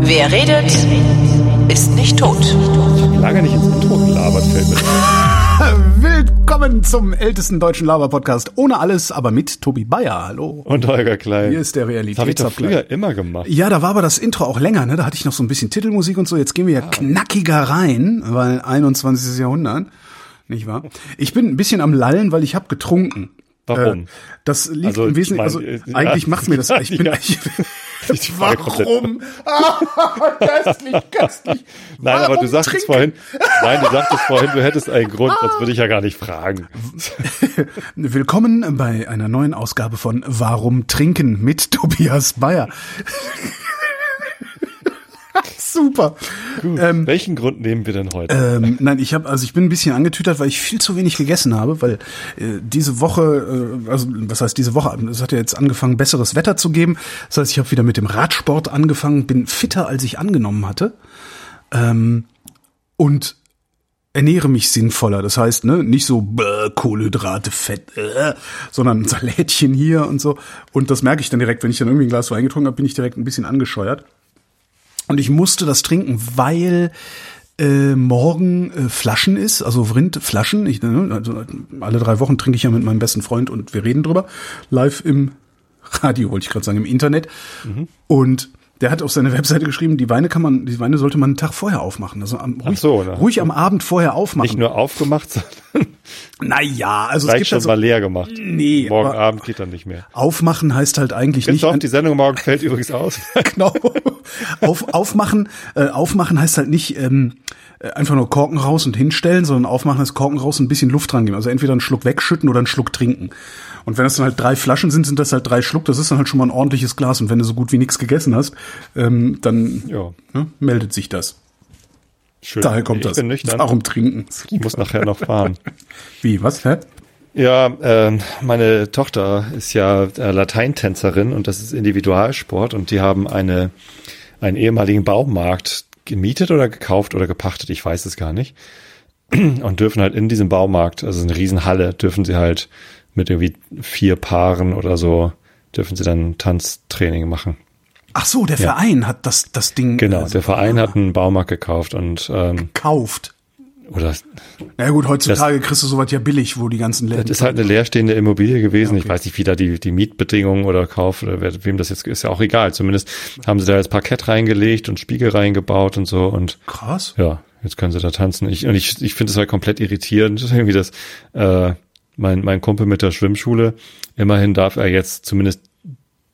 Wer redet, ist nicht tot. Lange nicht ins Intro gelabert, fällt mir. Willkommen zum ältesten deutschen Laber-Podcast. Ohne alles, aber mit Tobi Bayer. Hallo. Und Holger Klein. Hier ist der Das habe ich doch Realitätsabgleich. früher immer gemacht. Ja, da war aber das Intro auch länger, ne? Da hatte ich noch so ein bisschen Titelmusik und so. Jetzt gehen wir ja Ah. knackiger rein, weil 21. Jahrhundert, nicht wahr? Ich bin ein bisschen am Lallen, weil ich habe getrunken. Warum? Äh, das liegt Also, im Wesentlichen, ich also äh, eigentlich ja. macht's mir das. Ich bin, Ja. ich, Ich warum? Ah, köstlich, köstlich. Nein, aber du Warum sagtest trinken? vorhin, nein, du sagtest vorhin, du hättest einen Grund, sonst würde ich ja gar nicht fragen. Willkommen bei einer neuen Ausgabe von Warum trinken mit Tobias Bayer. Super. Ähm, Welchen Grund nehmen wir denn heute? ähm, nein, ich habe also ich bin ein bisschen angetütert, weil ich viel zu wenig gegessen habe, weil äh, diese Woche, äh, also was heißt diese Woche? Es hat ja jetzt angefangen, besseres Wetter zu geben. Das heißt, ich habe wieder mit dem Radsport angefangen, bin fitter, als ich angenommen hatte. Ähm, und ernähre mich sinnvoller. Das heißt, ne, nicht so bäh, Kohlenhydrate, Fett, äh, sondern ein Salätchen hier und so. Und das merke ich dann direkt, wenn ich dann irgendwie ein Glas Wein getrunken habe, bin ich direkt ein bisschen angescheuert. Und ich musste das trinken, weil äh, morgen äh, Flaschen ist, also Rindflaschen. Ich, ne, also alle drei Wochen trinke ich ja mit meinem besten Freund und wir reden drüber. Live im Radio, wollte ich gerade sagen, im Internet. Und der hat auf seine Webseite geschrieben, die Weine kann man, die Weine sollte man einen Tag vorher aufmachen. Also am, ruhig, so, ruhig am Abend vorher aufmachen. Nicht nur aufgemacht, sondern naja, also es vielleicht gibt schon also, mal leer gemacht. Nee, Morgen aber- Abend geht dann nicht mehr. aufmachen heißt halt eigentlich Kennst nicht. die Sendung morgen fällt übrigens aus. genau. Auf, aufmachen, äh, aufmachen heißt halt nicht ähm, äh, einfach nur Korken raus und hinstellen, sondern aufmachen heißt Korken raus und ein bisschen Luft dran geben. Also entweder einen Schluck wegschütten oder einen Schluck trinken. Und wenn das dann halt drei Flaschen sind, sind das halt drei Schluck. Das ist dann halt schon mal ein ordentliches Glas. Und wenn du so gut wie nichts gegessen hast, ähm, dann Ja. ne, meldet sich das. Schön. Daher kommt ich das. bin nüchtern. Warum trinken? Ich muss nachher noch fahren. Wie, was? Hä? Ja, ähm, meine Tochter ist ja äh, Lateintänzerin und das ist Individualsport und die haben eine einen ehemaligen Baumarkt gemietet oder gekauft oder gepachtet, ich weiß es gar nicht. Und dürfen halt in diesem Baumarkt, also eine Riesenhalle, dürfen sie halt mit irgendwie vier Paaren oder so, dürfen sie dann Tanztraining machen. Ach so, der Verein hat das, das Ding Genau, äh, der Verein hat einen Baumarkt gekauft und ähm, gekauft. oder Na ja, gut, heutzutage kriegst du sowas ja billig, wo die ganzen Läden. Das ist halt eine leerstehende Immobilie gewesen. Ja, Ich okay. weiß nicht, wie da die, die Mietbedingungen oder Kauf oder wer, wem das jetzt ist, ja auch egal. Zumindest haben sie da jetzt Parkett reingelegt und Spiegel reingebaut und so und Krass. ja, jetzt können sie da tanzen. Ich, und ich, ich finde es halt komplett irritierend, irgendwie das, äh, mein, mein Kumpel mit der Schwimmschule, immerhin darf er jetzt zumindest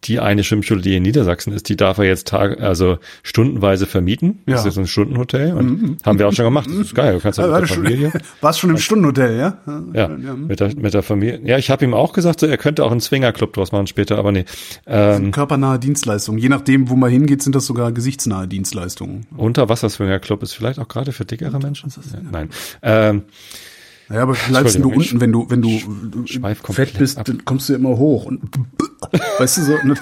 die eine Schwimmschule, die in Niedersachsen ist, die darf er jetzt Tag, also stundenweise vermieten. Das Ja. ist jetzt ein Stundenhotel und haben wir auch schon gemacht. Das ist geil. Du kannst halt Also, mit der schon, Familie. warst schon im Stundenhotel, ja? Ja, mit der, mit der Familie. Ja, ich habe ihm auch gesagt, so, er könnte auch einen Swingerclub draus machen später, aber nee. Ähm, Körpernahe Dienstleistungen. Je nachdem, wo man hingeht, sind das sogar gesichtsnahe Dienstleistungen. Unterwasser-Swingerclub ist vielleicht auch gerade für dickere Menschen. Ja, nein. Ähm, Ja, aber bleibst du unten, wenn du, wenn du schweif fett bist, ab. dann kommst du immer hoch und weißt du so, ne?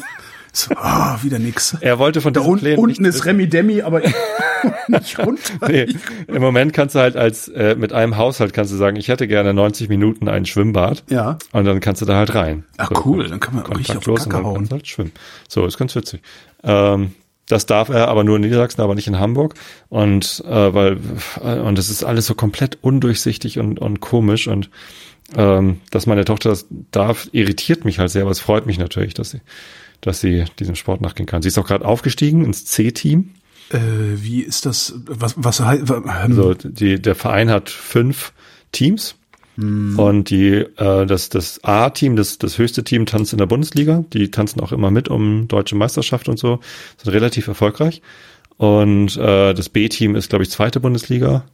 so ah, wieder nix. er wollte von Da un Plänen unten ist Remi Demi, aber nicht runter. Nee, Im Moment kannst du halt als äh, mit einem Haushalt kannst du sagen, ich hätte gerne 90 Minuten ein Schwimmbad. Ja. Und dann kannst du da halt rein. Ach, cool, dann kann man richtig auf Kacke dann hauen. halt schwimmen. So, ist ganz witzig. Ähm, das darf er aber nur in Niedersachsen, aber nicht in Hamburg. Und äh, weil und das ist alles so komplett undurchsichtig und, und komisch und ähm, dass meine Tochter das darf, irritiert mich halt sehr, aber es freut mich natürlich, dass sie, dass sie diesem Sport nachgehen kann. Sie ist auch gerade aufgestiegen ins C-Team. Äh, wie ist das? Was, was heißt? Ähm, Also die, der Verein hat fünf Teams und die äh, das das A-Team, das das höchste Team tanzt in der Bundesliga. Die tanzen auch immer mit um deutsche Meisterschaft und so, sind relativ erfolgreich. Und äh, das B-Team ist glaube ich zweite Bundesliga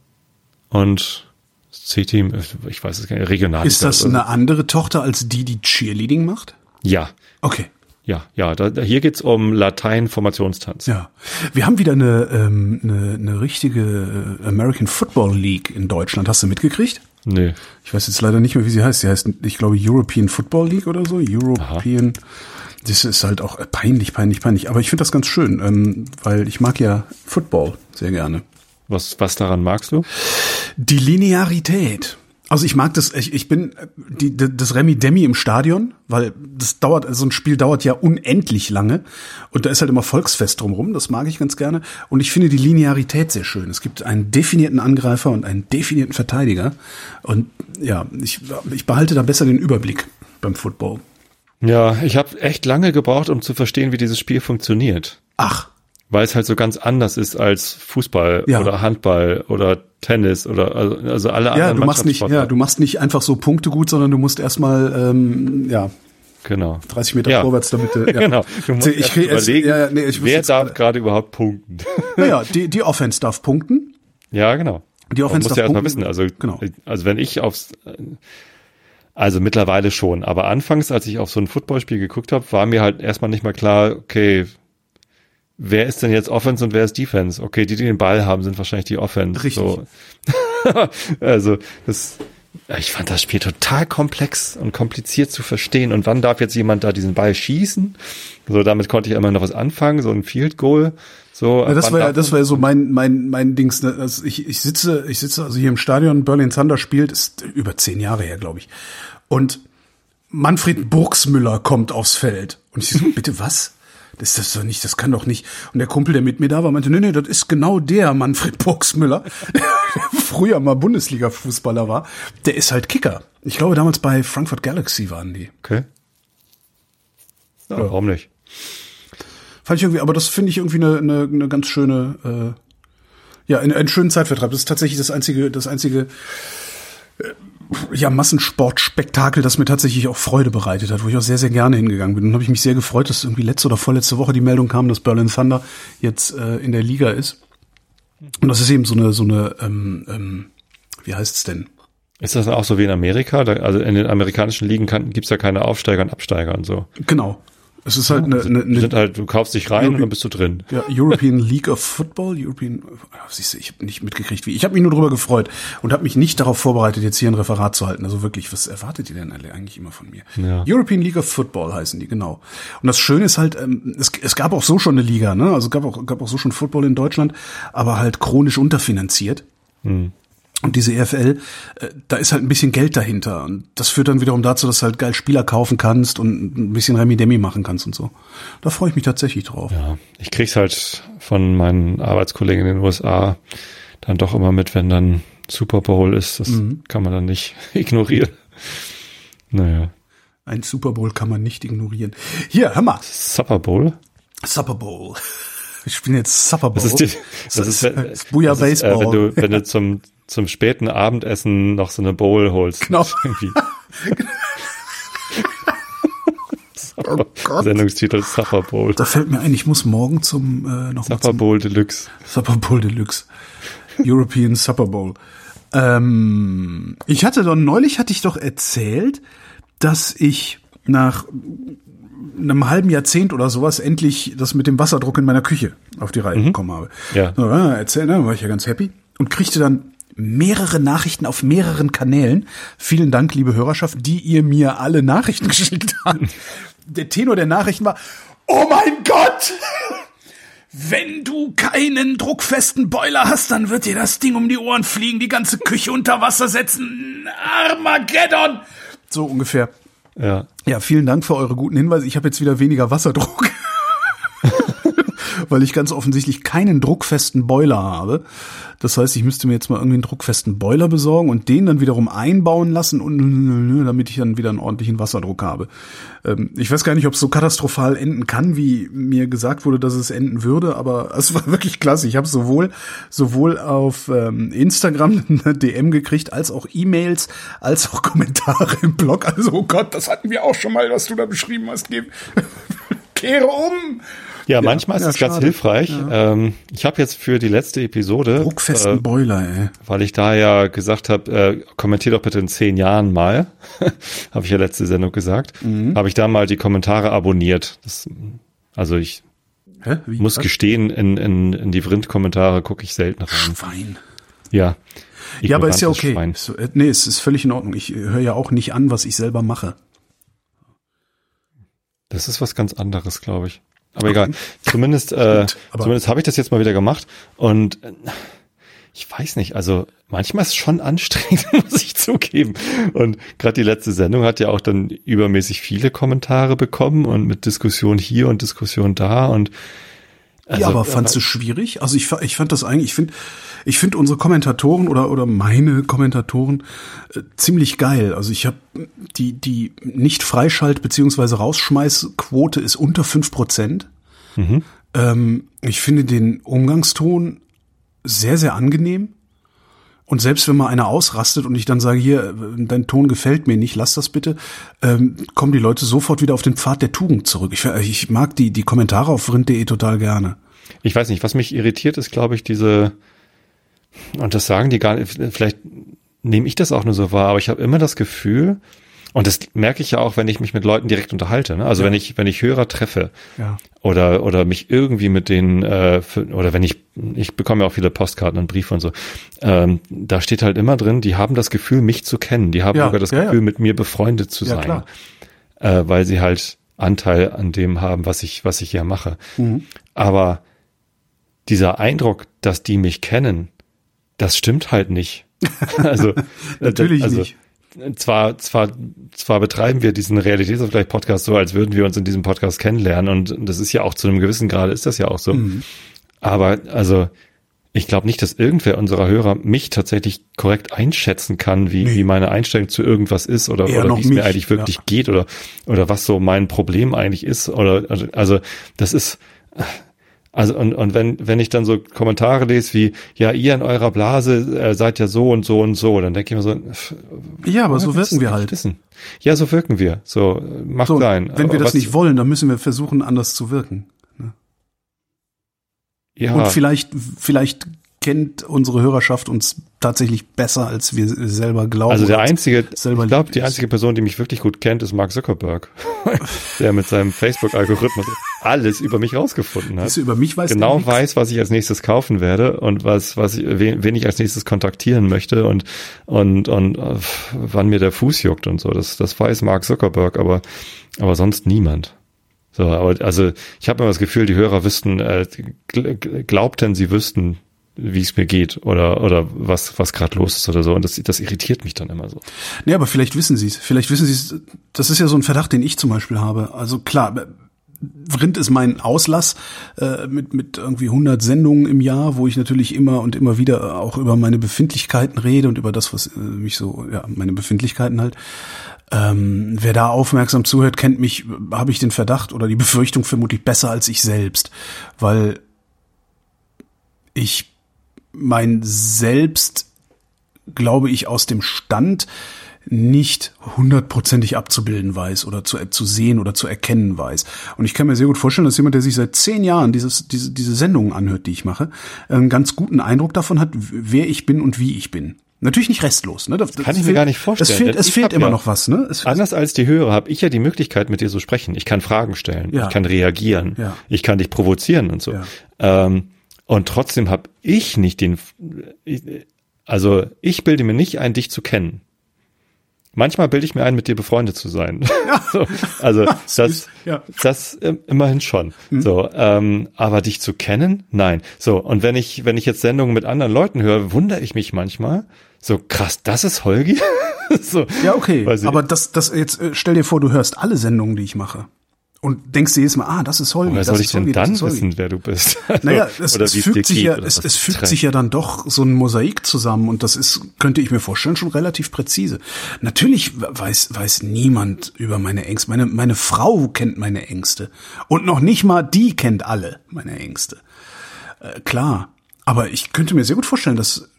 und das C-Team, ich weiß es gar nicht, regional. ist das eine andere Tochter als die, die Cheerleading macht? Ja, Okay. ja, ja. Da, da, hier geht's um Latein-Formationstanz. Ja, wir haben wieder eine, ähm, eine, eine richtige äh, American Football League in Deutschland. Hast du mitgekriegt? Nö. Ich weiß jetzt leider nicht mehr, wie sie heißt. Sie heißt, ich glaube, European Football League oder so. European. Das ist halt auch peinlich, peinlich, peinlich. Aber ich finde das ganz schön, ähm, weil ich mag ja Football sehr gerne. Was, was daran magst du? Die Linearität. Also ich mag das, ich, ich bin die, das Remi Demi im Stadion, weil das dauert, so ein Spiel dauert ja unendlich lange und da ist halt immer Volksfest drumrum, das mag ich ganz gerne und ich finde die Linearität sehr schön. Es gibt einen definierten Angreifer und einen definierten Verteidiger und ja, ich, ich behalte da besser den Überblick beim Football. Ja, ich habe echt lange gebraucht, um zu verstehen, wie dieses Spiel funktioniert. Ach, weil es halt so ganz anders ist als Fußball ja. oder Handball oder Tennis oder also, also alle anderen. Ja, du machst nicht, ja, du machst nicht einfach so Punkte gut, sondern du musst erstmal ähm, ja Genau. 30 Meter ja. vorwärts damit. Ja. genau. Du musst ich krieg, überlegen, ja, nee, ich wer darf gerade überhaupt punkten. Naja, die, die Offense darf punkten. Ja, genau. Die Offense darf ja punkten. wissen. Also, genau. also wenn ich aufs, also mittlerweile schon, aber anfangs, als ich auf so ein Footballspiel geguckt habe, war mir halt erstmal nicht mal klar, okay, wer ist denn jetzt Offense und wer ist Defense? Okay, die, die den Ball haben, sind wahrscheinlich die Offense. Richtig. So. also, das, ich fand das Spiel total komplex und kompliziert zu verstehen. Und wann darf jetzt jemand da diesen Ball schießen? So, damit konnte ich immer noch was anfangen, so ein Field Goal. So, ja, das war ja, das war ja so mein, mein, mein Dings. Ne? Also ich, ich sitze, ich sitze also hier im Stadion, Berlin Thunder spielt, ist über zehn Jahre her, glaube ich. Und Manfred Burgsmüller kommt aufs Feld. Und ich so, bitte was? Das ist das doch nicht, das kann doch nicht. Und der Kumpel, der mit mir da war, meinte, nee, nee, das ist genau der Manfred Boxmüller, der früher mal Bundesliga-Fußballer war. Der ist halt Kicker. Ich glaube, damals bei Frankfurt Galaxy waren die. Okay. Ja, ja. Warum nicht? Fand ich irgendwie, aber das finde ich irgendwie eine, eine, eine ganz schöne, äh, ja, einen, einen schönen Zeitvertreib. Das ist tatsächlich das einzige, das einzige äh, ja, Massensportspektakel, das mir tatsächlich auch Freude bereitet hat, wo ich auch sehr, sehr gerne hingegangen bin. Und habe ich mich sehr gefreut, dass irgendwie letzte oder vorletzte Woche die Meldung kam, dass Berlin Thunder jetzt äh, in der Liga ist. Und das ist eben so eine, so eine, ähm, ähm, wie heißt's denn? Ist das auch so wie in Amerika? also in den amerikanischen Ligen gibt's ja keine Aufsteiger und Absteiger und so. Genau. Es ist halt eine, eine, eine sind halt, du kaufst dich rein Europe und dann bist du drin. Ja, European League of Football, European, siehst du, ich habe nicht mitgekriegt, wie. Ich habe mich nur darüber gefreut und habe mich nicht darauf vorbereitet, jetzt hier ein Referat zu halten. Also wirklich, was erwartet ihr denn alle eigentlich immer von mir? Ja. European League of Football heißen die, genau. Und das Schöne ist halt, ähm, es, es gab auch so schon eine Liga, ne? Also gab auch, gab auch so schon Football in Deutschland, aber halt chronisch unterfinanziert. Hm. Und diese EFL, äh, da ist halt ein bisschen Geld dahinter. Und das führt dann wiederum dazu, dass du halt geil Spieler kaufen kannst und ein bisschen Remi-Demi machen kannst und so. Da freue ich mich tatsächlich drauf. Ja, ich krieg's halt von meinen Arbeitskollegen in den USA dann doch immer mit, wenn dann Super Bowl ist. Das mhm. kann man dann nicht ignorieren. Naja. Ein Super Bowl kann man nicht ignorieren. Hier, hör mal. Super Bowl? Super Bowl. Ich spiele jetzt Supper Bowl. Das ist, die, das, das ist, ist, ist Booyah Baseball. Äh, wenn du, wenn du zum, zum späten Abendessen noch so eine Bowl holst. Genau. oh Gott. Sendungstitel Supper Bowl. Da fällt mir ein, ich muss morgen zum äh, noch Supper Bowl Deluxe. Supper Bowl Deluxe. European Supper Bowl. Ähm, ich hatte doch neulich hatte ich doch erzählt, dass ich nach einem halben Jahrzehnt oder sowas endlich das mit dem Wasserdruck in meiner Küche auf die Reihe mhm. bekommen habe. Ja. So, ja, erzähl, ne, war ich ja ganz happy und kriegte dann mehrere Nachrichten auf mehreren Kanälen. Vielen Dank, liebe Hörerschaft, die ihr mir alle Nachrichten geschickt habt. Der Tenor der Nachrichten war, oh mein Gott! Wenn du keinen druckfesten Boiler hast, dann wird dir das Ding um die Ohren fliegen, die ganze Küche unter Wasser setzen. Armageddon! So ungefähr. Ja. Ja, vielen Dank für eure guten Hinweise. Ich habe jetzt wieder weniger Wasserdruck. Weil ich ganz offensichtlich keinen druckfesten Boiler habe. Das heißt, ich müsste mir jetzt mal irgendwie einen druckfesten Boiler besorgen und den dann wiederum einbauen lassen und damit ich dann wieder einen ordentlichen Wasserdruck habe. Ähm, ich weiß gar nicht, ob es so katastrophal enden kann, wie mir gesagt wurde, dass es enden würde, aber es war wirklich klasse. Ich habe sowohl sowohl auf ähm, Instagram eine DM gekriegt, als auch E-Mails, als auch Kommentare im Blog. Also, oh Gott, das hatten wir auch schon mal, was du da beschrieben hast. Kehre um! Ja, manchmal ja, ist es ganz hilfreich. Ja. Ähm, ich habe jetzt für die letzte Episode, Druckfesten äh, Boiler, ey. weil ich da ja gesagt habe, äh, kommentier doch bitte in zehn Jahren mal, habe ich ja letzte Sendung gesagt, mhm. habe ich da mal die Kommentare abonniert. Das, also ich muss was? gestehen, in, in, in die Vrind-Kommentare gucke ich selten rein. Schwein. Ja. Ja, aber ist ja okay. Schwein. Äh, nee, es ist völlig in Ordnung. Ich höre ja auch nicht an, was ich selber mache. Das ist was ganz anderes, glaube ich. Aber egal. Zumindest, äh, zumindest habe ich das jetzt mal wieder gemacht. Und äh, ich weiß nicht, also manchmal ist es schon anstrengend, muss ich zugeben. Und gerade die letzte Sendung hat ja auch dann übermäßig viele Kommentare bekommen und mit Diskussion hier und Diskussion da und also, ja, aber fandst du schwierig? Also ich, ich fand das eigentlich, ich finde, ich finde unsere Kommentatoren oder oder meine Kommentatoren äh, ziemlich geil. Also ich habe die die nicht Freischalt beziehungsweise Rausschmeißquote ist unter fünf Prozent. Mhm. Ähm, ich finde den Umgangston sehr sehr angenehm. Und selbst wenn mal einer ausrastet und ich dann sage, hier, dein Ton gefällt mir nicht, lass das bitte, ähm, kommen die Leute sofort wieder auf den Pfad der Tugend zurück. Ich, ich mag die, die Kommentare auf rind.de total gerne. Ich weiß nicht, was mich irritiert ist, glaube ich, diese, und das sagen die gar nicht, vielleicht nehme ich das auch nur so wahr, aber ich habe immer das Gefühl, und das merke ich ja auch, wenn ich mich mit Leuten direkt unterhalte. Ne? Also ja. wenn ich wenn ich Hörer treffe ja. oder oder mich irgendwie mit denen äh, für, oder wenn ich ich bekomme ja auch viele Postkarten und Briefe und so. Ähm, da steht halt immer drin, die haben das Gefühl, mich zu kennen. Die haben ja. sogar das Gefühl, mit mir befreundet zu sein, äh, weil sie halt Anteil an dem haben, was ich was ich hier mache. Mhm. Aber dieser Eindruck, dass die mich kennen, das stimmt halt nicht. also natürlich also, nicht zwar, zwar, zwar betreiben wir diesen Realitätsabgleich-Podcast so, als würden wir uns in diesem Podcast kennenlernen und das ist ja auch zu einem gewissen Grade ist das ja auch so. Mhm. Aber also, ich glaube nicht, dass irgendwer unserer Hörer mich tatsächlich korrekt einschätzen kann, wie, nee. wie meine Einstellung zu irgendwas ist oder, oder wie es mir eigentlich wirklich ja. geht oder, oder was so mein Problem eigentlich ist oder, also, das ist, also und, und wenn, wenn ich dann so Kommentare lese wie, ja, ihr in eurer Blase äh, seid ja so und so und so, dann denke ich mir so, ja, aber so wirken wir halt. Wissen. Ja, so wirken wir. So, macht so, sein. Wenn wir das nicht wollen, dann müssen wir versuchen, anders zu wirken. Ne? Ja. Und vielleicht, vielleicht kennt unsere Hörerschaft uns tatsächlich besser, als wir selber glauben. Also der einzige, ich glaube, die einzige Person, die mich wirklich gut kennt, ist Mark Zuckerberg, der mit seinem Facebook-Algorithmus alles über mich rausgefunden hat. über mich weiß genau weiß, was ich als nächstes kaufen werde und was, was, wen, wen ich als nächstes kontaktieren möchte und und und uh, wann mir der Fuß juckt und so. Das, das weiß Mark Zuckerberg, aber aber sonst niemand. So, aber also ich habe immer das Gefühl, die Hörer wüssten, äh, glaubten, sie wüssten, wie es mir geht oder oder was was gerade los ist oder so und das das irritiert mich dann immer so. Nee, aber vielleicht wissen sie es. Vielleicht wissen sie es. Das ist ja so ein Verdacht, den ich zum Beispiel habe. Also klar, Rind ist mein Auslass äh, mit mit irgendwie 100 Sendungen im Jahr, wo ich natürlich immer und immer wieder auch über meine Befindlichkeiten rede und über das, was äh, mich so ja meine Befindlichkeiten halt. Ähm, wer da aufmerksam zuhört, kennt mich, habe ich den Verdacht oder die Befürchtung vermutlich besser als ich selbst, weil ich mein Selbst, glaube ich, aus dem Stand nicht hundertprozentig abzubilden weiß oder zu, zu sehen oder zu erkennen weiß. Und ich kann mir sehr gut vorstellen, dass jemand, der sich seit zehn Jahren dieses, diese, diese Sendungen anhört, die ich mache, einen ganz guten Eindruck davon hat, wer ich bin und wie ich bin. Natürlich nicht restlos. Ne? Das, das kann ich fehlt, mir gar nicht vorstellen. Es fehlt, es fehlt immer ja, noch was. Ne? Es, anders als die Hörer habe ich ja die Möglichkeit, mit dir zu sprechen. Ich kann Fragen stellen, ja. ich kann reagieren, ja. ich kann dich provozieren und so. Ähm, und trotzdem habe ich nicht den, also ich bilde mir nicht ein, dich zu kennen. Manchmal bilde ich mir ein, mit dir befreundet zu sein. Ja. so, also das, ja. das immerhin schon. Mhm. So, ähm, aber dich zu kennen, nein. So und wenn ich wenn ich jetzt Sendungen mit anderen Leuten höre, wundere ich mich manchmal. So krass, das ist Holgi. so, ja okay. Aber das das jetzt äh, stell dir vor, du hörst alle Sendungen, die ich mache und denkst dir jedes Mal, ah, das ist Holgi. Woher soll ich denn dann wissen, wer du bist? Also, naja, es, es fügt sich ja, es, es fügt sich ja dann doch so ein Mosaik zusammen und das ist, könnte ich mir vorstellen, schon relativ präzise. Natürlich weiß, weiß niemand über meine Ängste. Meine, meine Frau kennt meine Ängste. Und noch nicht mal die kennt alle meine Ängste. Äh, klar. Aber ich könnte mir sehr gut vorstellen, dass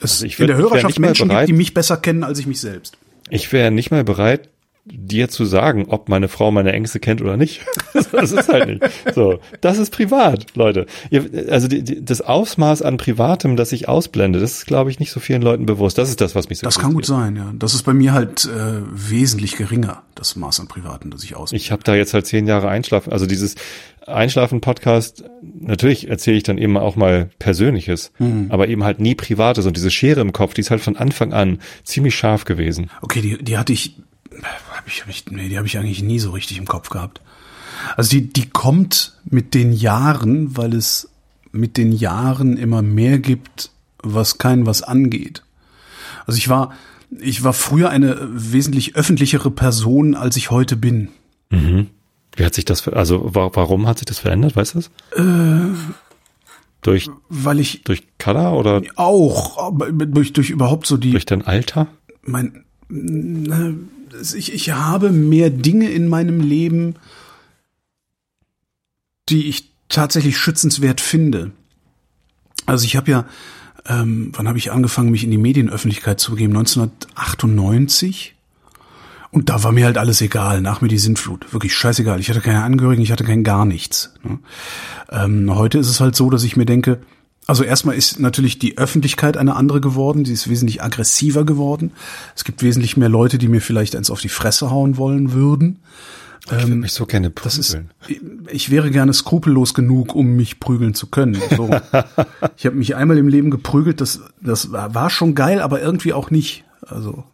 es also in der Hörerschaft Menschen bereit, gibt, die mich besser kennen als ich mich selbst. Ich wäre nicht mal bereit, dir zu sagen, ob meine Frau meine Ängste kennt oder nicht. das ist halt nicht. So, das ist privat, Leute. also die, die, das Ausmaß an Privatem, das ich ausblende, das ist, glaube ich, nicht so vielen Leuten bewusst. Das ist das, was mich so Das kann gut sein, ja. Das ist bei mir halt äh, wesentlich geringer, das Maß an Privatem, das ich ausblende. Ich habe da jetzt halt zehn Jahre Einschlafen, also dieses Einschlafen-Podcast, natürlich erzähle ich dann eben auch mal Persönliches, mhm. aber eben halt nie Privates. Und diese Schere im Kopf, die ist halt von Anfang an ziemlich scharf gewesen. Okay, die, die hatte ich hab ich, hab ich, nee, die habe ich eigentlich nie so richtig im Kopf gehabt. Also die, die kommt mit den Jahren, weil es mit den Jahren immer mehr gibt, was kein was angeht. Also ich war, ich war früher eine wesentlich öffentlichere Person, als ich heute bin. Wie hat sich das, also wa warum hat sich das verändert, weißt du das? Äh. durch, Weil ich durch Color oder auch aber durch, durch überhaupt so die durch dein Alter? mein, ich, ich habe mehr Dinge in meinem Leben, die ich tatsächlich schützenswert finde. Also ich habe ja, ähm, wann habe ich angefangen, mich in die Medienöffentlichkeit zu begeben? 1998. Und da war mir halt alles egal, nach mir die Sintflut. Wirklich scheißegal. Ich hatte keine Angehörigen, ich hatte kein gar nichts. Ne? Ähm, heute ist es halt so, dass ich mir denke, also erstmal ist natürlich die Öffentlichkeit eine andere geworden, sie ist wesentlich aggressiver geworden. Es gibt wesentlich mehr Leute, die mir vielleicht eins auf die Fresse hauen wollen würden. Ich würde mich so gerne prügeln. Das ist, ich wäre gerne skrupellos genug, um mich prügeln zu können. So. ich habe mich einmal im Leben geprügelt, das, das war schon geil, aber irgendwie auch nicht. Also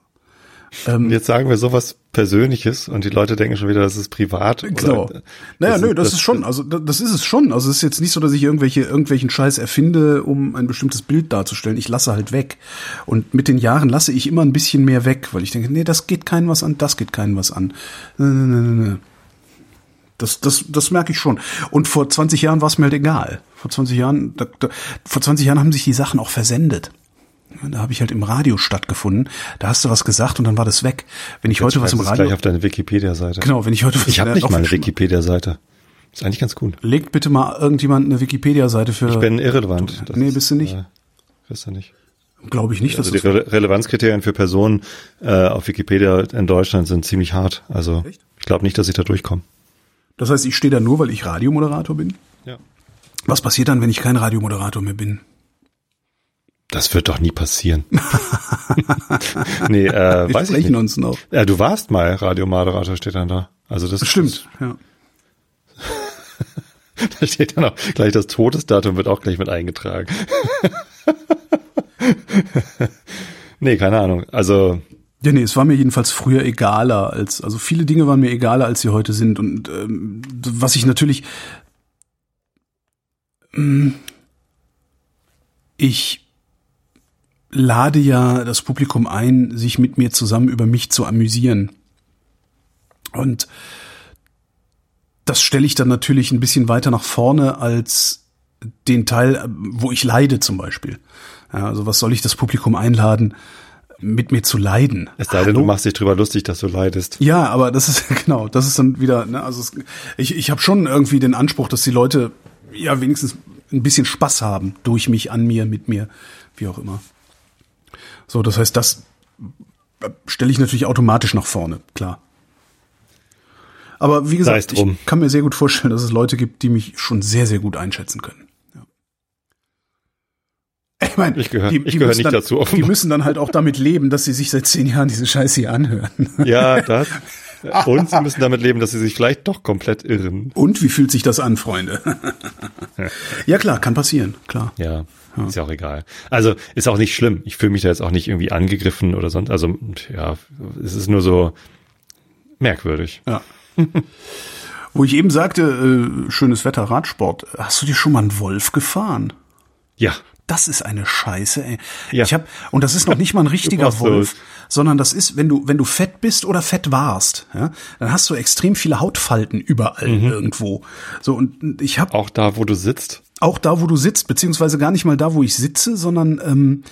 Und jetzt sagen wir sowas Persönliches und die Leute denken schon wieder, das ist privat. Genau. Oder, Naja, das nö, das, das- ist schon, also da- das ist es schon. Also es ist jetzt nicht so, dass ich irgendwelche, irgendwelchen Scheiß erfinde, um ein bestimmtes Bild darzustellen. Ich lasse halt weg. Und mit den Jahren lasse ich immer ein bisschen mehr weg, weil ich denke, nee, das geht keinen was an, das geht keinen was an. Nee, nee, nee, nee. Das, das, das merke ich schon. Und vor 20 Jahren war es mir halt egal. Vor 20 Jahren, da, da, vor 20 Jahren haben sich die Sachen auch versendet. Da habe ich halt im Radio stattgefunden. Da hast du was gesagt und dann war das weg. Wenn ich heute was im Radio, gleich auf deine Wikipedia-Seite. genau, wenn ich heute was Ich habe nicht mal eine Wikipedia-Seite. Ist eigentlich ganz cool. Legt bitte mal irgendjemand eine Wikipedia-Seite für. Ich bin irrelevant. Das nee, ist, bist du nicht. Äh, bist du nicht. Glaube ich nicht, dass Also die das. Re Relevanzkriterien für Personen äh, auf Wikipedia in Deutschland sind ziemlich hart. Also Echt? ich glaube nicht, dass ich da durchkomme. Das heißt, ich stehe da nur, weil ich Radiomoderator bin. Ja. Was passiert dann, wenn ich kein Radiomoderator mehr bin? Das wird doch nie passieren. nee, äh, Wir weiß ich sprechen nicht. uns noch. Äh, du warst mal Radiomoderator, steht dann da. Also das Stimmt, ja. Da steht dann auch gleich das Todesdatum wird auch gleich mit eingetragen. nee, keine Ahnung. Also Ja, nee, es war mir jedenfalls früher egaler als, also viele Dinge waren mir egaler, als sie heute sind. Und ähm, was ich natürlich, ähm, ich lade ja das Publikum ein, sich mit mir zusammen über mich zu amüsieren. Und das stelle ich dann natürlich ein bisschen weiter nach vorne als den Teil, wo ich leide zum Beispiel. Ja, also was soll ich das Publikum einladen, mit mir zu leiden? es sei denn, du machst dich drüber lustig, dass du leidest. Ja, aber das ist genau, das ist dann wieder, ne, also es, ich, ich habe schon irgendwie den Anspruch, dass die Leute ja wenigstens ein bisschen Spaß haben durch mich, an mir, mit mir, wie auch immer. So, das heißt, das stelle ich natürlich automatisch nach vorne, klar. Aber wie gesagt, ich kann mir sehr gut vorstellen, dass es Leute gibt, die mich schon sehr, sehr gut einschätzen können. Ja. Ich meine, Ich gehöre- die, die müssen nicht dann, dazu, Die offenbar. müssen dann halt auch damit leben, dass sie sich seit zehn Jahren diese Scheiße hier anhören. Ja, das. Und sie müssen damit leben, dass sie sich vielleicht doch komplett irren. Und wie fühlt sich das an, Freunde? ja klar, kann passieren, klar. Ja, ist ja auch egal. Also ist auch nicht schlimm. Ich fühle mich da jetzt auch nicht irgendwie angegriffen oder sonst. Also ja, es ist nur so merkwürdig. Ja. Wo ich eben sagte, äh, schönes Wetter, Radsport. Hast du dir schon mal einen Wolf gefahren? Ja, Das ist eine Scheiße, ey. Ja. Ich hab, und das ist noch nicht mal ein richtiger Wolf, sondern das ist, wenn du, wenn du fett bist oder fett warst, ja, dann hast du extrem viele Hautfalten überall Mhm. irgendwo. So, und ich habe auch da, wo du sitzt. auch da, wo du sitzt, beziehungsweise gar nicht mal da, wo ich sitze, sondern ähm,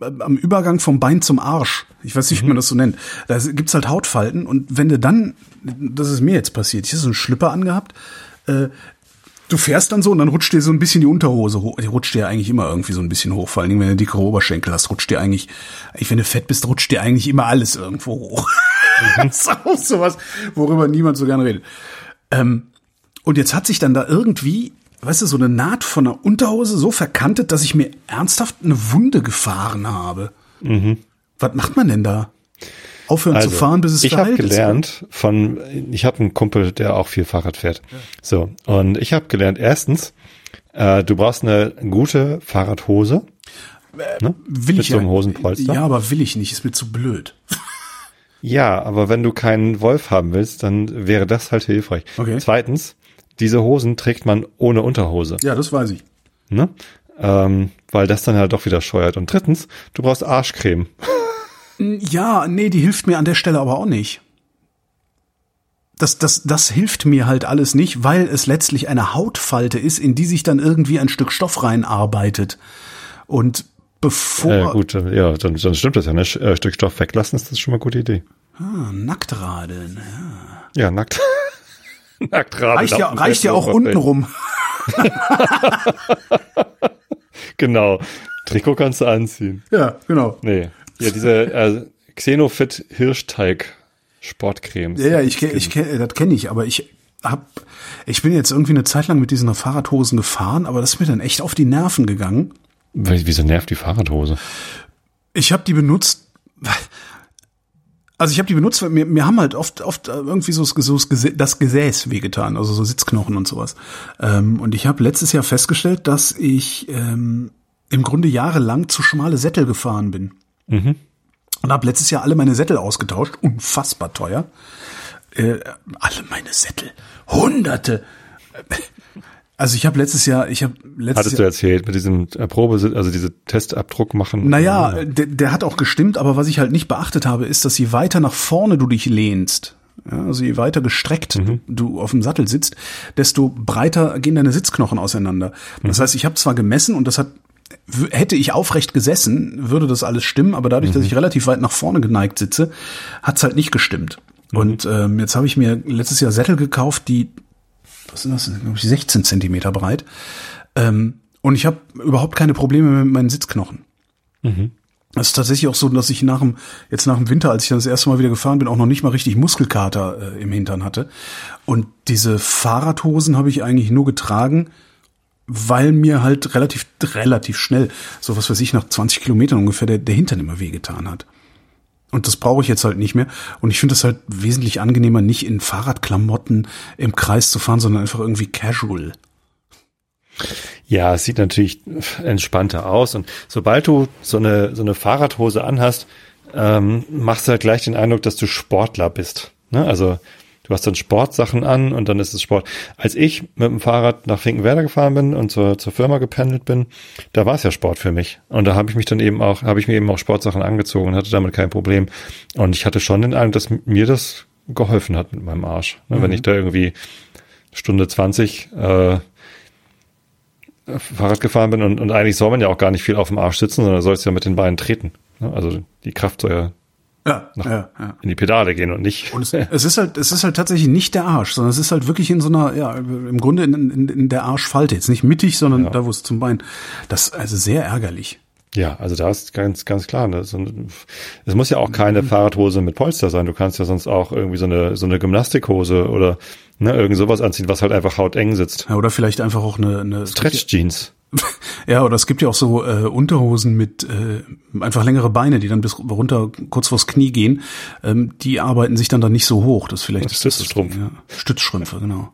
am Übergang vom Bein zum Arsch. Ich weiß nicht, wie man das so nennt. Da gibt's halt Hautfalten und wenn du dann, das ist mir jetzt passiert, ich habe so einen Schlüpper angehabt, äh, du fährst dann so und dann rutscht dir so ein bisschen die Unterhose hoch. Die rutscht dir ja eigentlich immer irgendwie so ein bisschen hoch, vor allen Dingen, wenn du dickere Oberschenkel hast, rutscht dir eigentlich, wenn du fett bist, rutscht dir eigentlich immer alles irgendwo hoch. das ist auch sowas, worüber niemand so gern redet. Ähm, und jetzt hat sich dann da irgendwie, weißt du, so eine Naht von der Unterhose so verkantet, dass ich mir ernsthaft eine Wunde gefahren habe. Was macht man denn da? Aufhören zu fahren, bis es ich habe verheilt ist? gelernt von, ich habe einen Kumpel, der auch viel Fahrrad fährt. So und ich habe gelernt. Erstens, äh, du brauchst eine gute Fahrradhose. Ne? Will Mit ich so einem Hosenpolster. Ja, aber will ich nicht, ist mir zu blöd. Ja, aber wenn du keinen Wolf haben willst, dann wäre das halt hilfreich. Okay. Zweitens, diese Hosen trägt man ohne Unterhose, Ja, das weiß ich. ne? Ähm, weil das dann halt doch wieder scheuert. Und drittens, du brauchst Arschcreme. Ja, nee, die hilft mir an der Stelle aber auch nicht. Das, das, das hilft mir halt alles nicht, weil es letztlich eine Hautfalte ist, in die sich dann irgendwie ein Stück Stoff reinarbeitet. Und bevor. Äh, gut, ja, dann, dann stimmt das ja. Ne? Ein Stück Stoff weglassen ist das schon mal eine gute Idee. Ah, Nacktradeln, ja. Ja, nackt. Nacktradeln. Reicht ja, reicht ja auch unten rum. genau. Trikot kannst du anziehen. Ja, genau. Nee. Ja, diese äh, Xenofit Hirschteig Sportcremes. Ja, ja, ich, ich kenn, das kenne ich, aber ich hab, ich bin jetzt irgendwie eine Zeit lang mit diesen Fahrradhosen gefahren, aber das ist mir dann echt auf die Nerven gegangen. Wieso nervt die Fahrradhose? Ich habe die benutzt, also ich habe die benutzt, weil mir, mir haben halt oft, oft irgendwie so, so das Gesäß wehgetan, also so Sitzknochen und sowas. Ähm, und ich habe letztes Jahr festgestellt, dass ich ähm, im Grunde jahrelang zu schmale Sättel gefahren bin. Mhm. Und habe letztes Jahr alle meine Sättel ausgetauscht, unfassbar teuer. Äh, alle meine Sättel, Hunderte. Also ich habe letztes Jahr, ich habe letztes Hattest du erzählt mit diesem äh, Probe, also diese Testabdruck machen? Naja, ja. der, der hat auch gestimmt, aber was ich halt nicht beachtet habe, ist, dass je weiter nach vorne du dich lehnst, ja, also je weiter gestreckt mhm. du auf dem Sattel sitzt, desto breiter gehen deine Sitzknochen auseinander. Das mhm. heißt, ich habe zwar gemessen und das hat hätte ich aufrecht gesessen, würde das alles stimmen, aber dadurch, mhm. dass ich relativ weit nach vorne geneigt sitze, hat's halt nicht gestimmt. Mhm. Und ähm, jetzt habe ich mir letztes Jahr Sättel gekauft, die, was sind das, glaube ich, 16 Zentimeter breit. Ähm, und ich habe überhaupt keine Probleme mit meinen Sitzknochen. Mhm. Es ist tatsächlich auch so, dass ich nach dem, jetzt nach dem Winter, als ich dann das erste Mal wieder gefahren bin, auch noch nicht mal richtig Muskelkater äh, im Hintern hatte. Und diese Fahrradhosen habe ich eigentlich nur getragen, weil mir halt relativ, relativ schnell, so was weiß ich, nach 20 Kilometern ungefähr der, der Hintern immer wehgetan hat. Und das brauche ich jetzt halt nicht mehr. Und ich finde das halt wesentlich angenehmer, nicht in Fahrradklamotten im Kreis zu fahren, sondern einfach irgendwie casual. Ja, es sieht natürlich entspannter aus. Und sobald du so eine, so eine Fahrradhose anhast, ähm, machst du halt gleich den Eindruck, dass du Sportler bist. Ne? Also Du hast dann Sportsachen an und dann ist es Sport. Als ich mit dem Fahrrad nach Finkenwerder gefahren bin und zur, zur Firma gependelt bin, da war es ja Sport für mich. Und da habe ich mich dann eben auch, habe ich mir eben auch Sportsachen angezogen und hatte damit kein Problem. Und ich hatte schon den Eindruck, dass mir das geholfen hat mit meinem Arsch. Mhm. Wenn ich da irgendwie Stunde 20 äh, Fahrrad gefahren bin und, und eigentlich soll man ja auch gar nicht viel auf dem Arsch sitzen, sondern sollst ja mit den Beinen treten. Also die Kraft soll ja ja, ja, ja. in die Pedale gehen und nicht. Und es, es, ist halt, es ist halt tatsächlich nicht der Arsch, sondern es ist halt wirklich in so einer, ja, im Grunde in, in, in der Arschfalte. Jetzt nicht mittig, sondern ja. da, wo es zum Bein. Das ist also sehr ärgerlich. Ja, also da ist ganz, ganz klar. Ne? Es muss ja auch keine mhm. Fahrradhose mit Polster sein. Du kannst ja sonst auch irgendwie so eine, so eine Gymnastikhose oder ne, irgend sowas anziehen, was halt einfach hauteng sitzt. Ja, oder vielleicht einfach auch eine, eine Stretch Jeans. Ja, oder es gibt ja auch so äh, Unterhosen mit äh, einfach längere Beine, die dann bis runter kurz vors Knie gehen. Ähm, die arbeiten sich dann da nicht so hoch. Das vielleicht das Stützstrumpf. Ja, Stützstrümpfe, genau.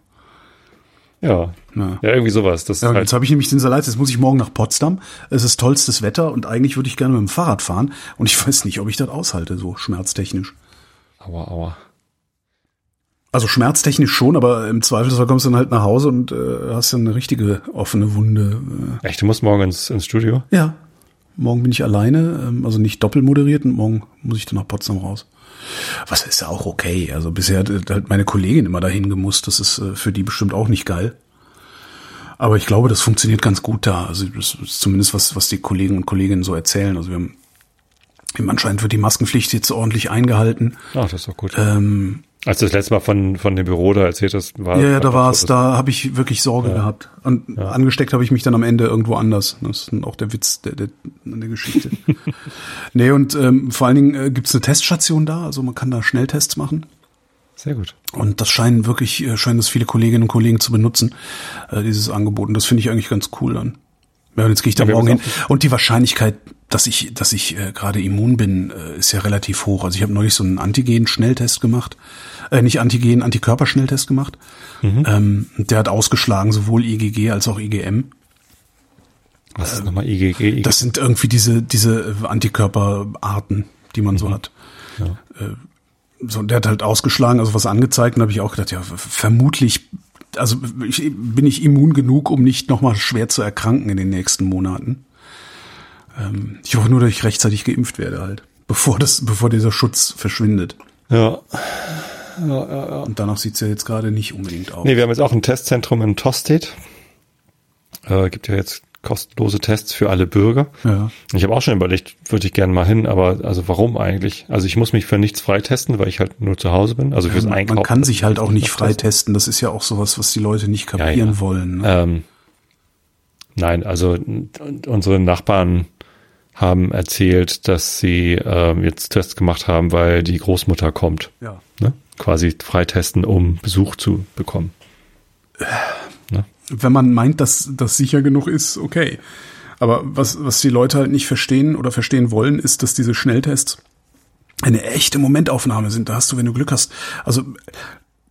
Ja. ja. Ja, irgendwie sowas. Das ja, halt jetzt habe ich nämlich den Salat, jetzt muss ich morgen nach Potsdam. Es ist tollstes Wetter und eigentlich würde ich gerne mit dem Fahrrad fahren. Und ich weiß nicht, ob ich das aushalte, so schmerztechnisch. Aua, aua. Also schmerztechnisch schon, aber im Zweifelsfall kommst du dann halt nach Hause und äh, hast dann eine richtige offene Wunde. Äh. Echt, du musst morgen ins, ins Studio? Ja. Morgen bin ich alleine, ähm, also nicht doppelt moderiert und morgen muss ich dann nach Potsdam raus. Was ist ja auch okay. Also bisher hat halt meine Kollegin immer dahin gemusst. Das ist äh, für die bestimmt auch nicht geil. Aber ich glaube, das funktioniert ganz gut da. Also das ist zumindest was, was die Kollegen und Kolleginnen so erzählen. Also wir haben anscheinend wird die Maskenpflicht jetzt ordentlich eingehalten. Ach, das ist doch gut. Ähm, als du das letzte Mal von, von dem Büro da erzählt hast, war Ja, ja, da war es, da habe ich wirklich Sorge ja. gehabt. Und ja. angesteckt habe ich mich dann am Ende irgendwo anders. Das ist auch der Witz der, der, der Geschichte. nee, und ähm, vor allen Dingen äh, gibt es eine Teststation da, also man kann da Schnelltests machen. Sehr gut. Und das scheinen wirklich, äh, scheinen das viele Kolleginnen und Kollegen zu benutzen, äh, dieses Angebot. Und das finde ich eigentlich ganz cool dann. Ja, und jetzt gehe ich da ja, morgen hin. Und die Wahrscheinlichkeit, dass ich, dass ich äh, gerade immun bin, äh, ist ja relativ hoch. Also ich habe neulich so einen Antigen-Schnelltest gemacht, äh, nicht Antigen, Antikörperschnelltest gemacht. Mhm. Ähm, der hat ausgeschlagen sowohl IgG als auch IgM. Was ist äh, nochmal IgG, IgG? Das sind irgendwie diese diese Antikörperarten, die man mhm. so hat. Ja. Äh, so, der hat halt ausgeschlagen, also was angezeigt, und habe ich auch gedacht, ja, vermutlich also ich, bin ich immun genug, um nicht nochmal schwer zu erkranken in den nächsten Monaten. Ähm, ich hoffe nur, dass ich rechtzeitig geimpft werde halt. bevor das, bevor dieser Schutz verschwindet. Ja. Und danach sieht's ja jetzt gerade nicht unbedingt aus. Nee, wir haben jetzt auch ein Testzentrum in Tostedt. Äh, gibt ja jetzt kostenlose Tests für alle Bürger. Ja. Ich habe auch schon überlegt, würde ich gerne mal hin, aber also warum eigentlich? Also ich muss mich für nichts freitesten, weil ich halt nur zu Hause bin. Also fürs man, Einkaufen. man kann sich halt auch nicht freitesten. Das ist ja auch sowas, was die Leute nicht kapieren Ja, ja. wollen. Ne? Ähm, nein, also unsere Nachbarn haben erzählt, dass sie ähm, jetzt Tests gemacht haben, weil die Großmutter kommt. Ja. Ne? Quasi freitesten, um Besuch zu bekommen. Wenn man meint, dass das sicher genug ist, okay. Aber was, was die Leute halt nicht verstehen oder verstehen wollen, ist, dass diese Schnelltests eine echte Momentaufnahme sind. Da hast du, wenn du Glück hast, also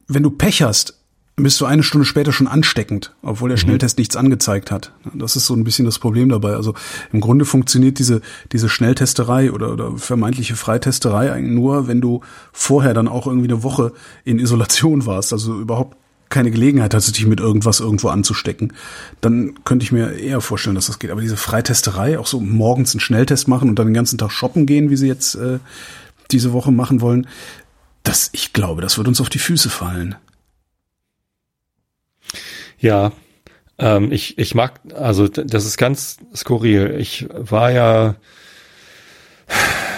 wenn du Pech hast, bist du eine Stunde später schon ansteckend, obwohl der Schnelltest nichts angezeigt hat. Das ist so ein bisschen das Problem dabei. Also im Grunde funktioniert diese, diese Schnelltesterei oder, oder vermeintliche Freitesterei eigentlich nur, wenn du vorher dann auch irgendwie eine Woche in Isolation warst, also überhaupt keine Gelegenheit hattest, dich mit irgendwas irgendwo anzustecken, dann könnte ich mir eher vorstellen, dass das geht. Aber diese Freitesterei, auch so morgens einen Schnelltest machen und dann den ganzen Tag shoppen gehen, wie sie jetzt äh, diese Woche machen wollen, das, ich glaube, das wird uns auf die Füße fallen. Ja, ähm, ich, ich mag, also das ist ganz skurril. Ich war ja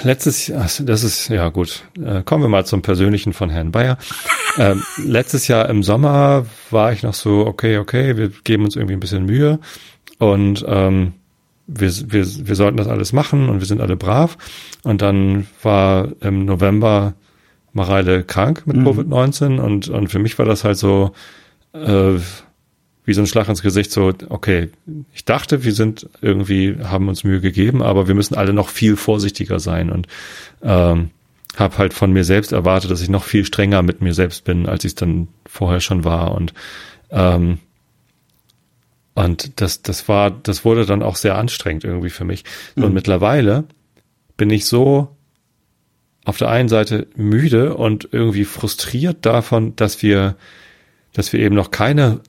letztes Jahr, das ist, ja gut, äh, kommen wir mal zum Persönlichen von Herrn Bayer. ähm, letztes Jahr im Sommer war ich noch so, okay, okay, wir geben uns irgendwie ein bisschen Mühe und ähm, wir, wir, wir sollten das alles machen und wir sind alle brav. Und dann war im November Mareile krank mit Covid-19 und, und für mich war das halt so, äh, wie so ein Schlag ins Gesicht, so, okay, ich dachte, wir sind irgendwie, haben uns Mühe gegeben, aber wir müssen alle noch viel vorsichtiger sein und ähm, habe halt von mir selbst erwartet, dass ich noch viel strenger mit mir selbst bin, als ich es dann vorher schon war und ähm, und das, das war, das wurde dann auch sehr anstrengend irgendwie für mich. So, Und mittlerweile bin ich so auf der einen Seite müde und irgendwie frustriert davon, dass wir, dass wir eben noch keine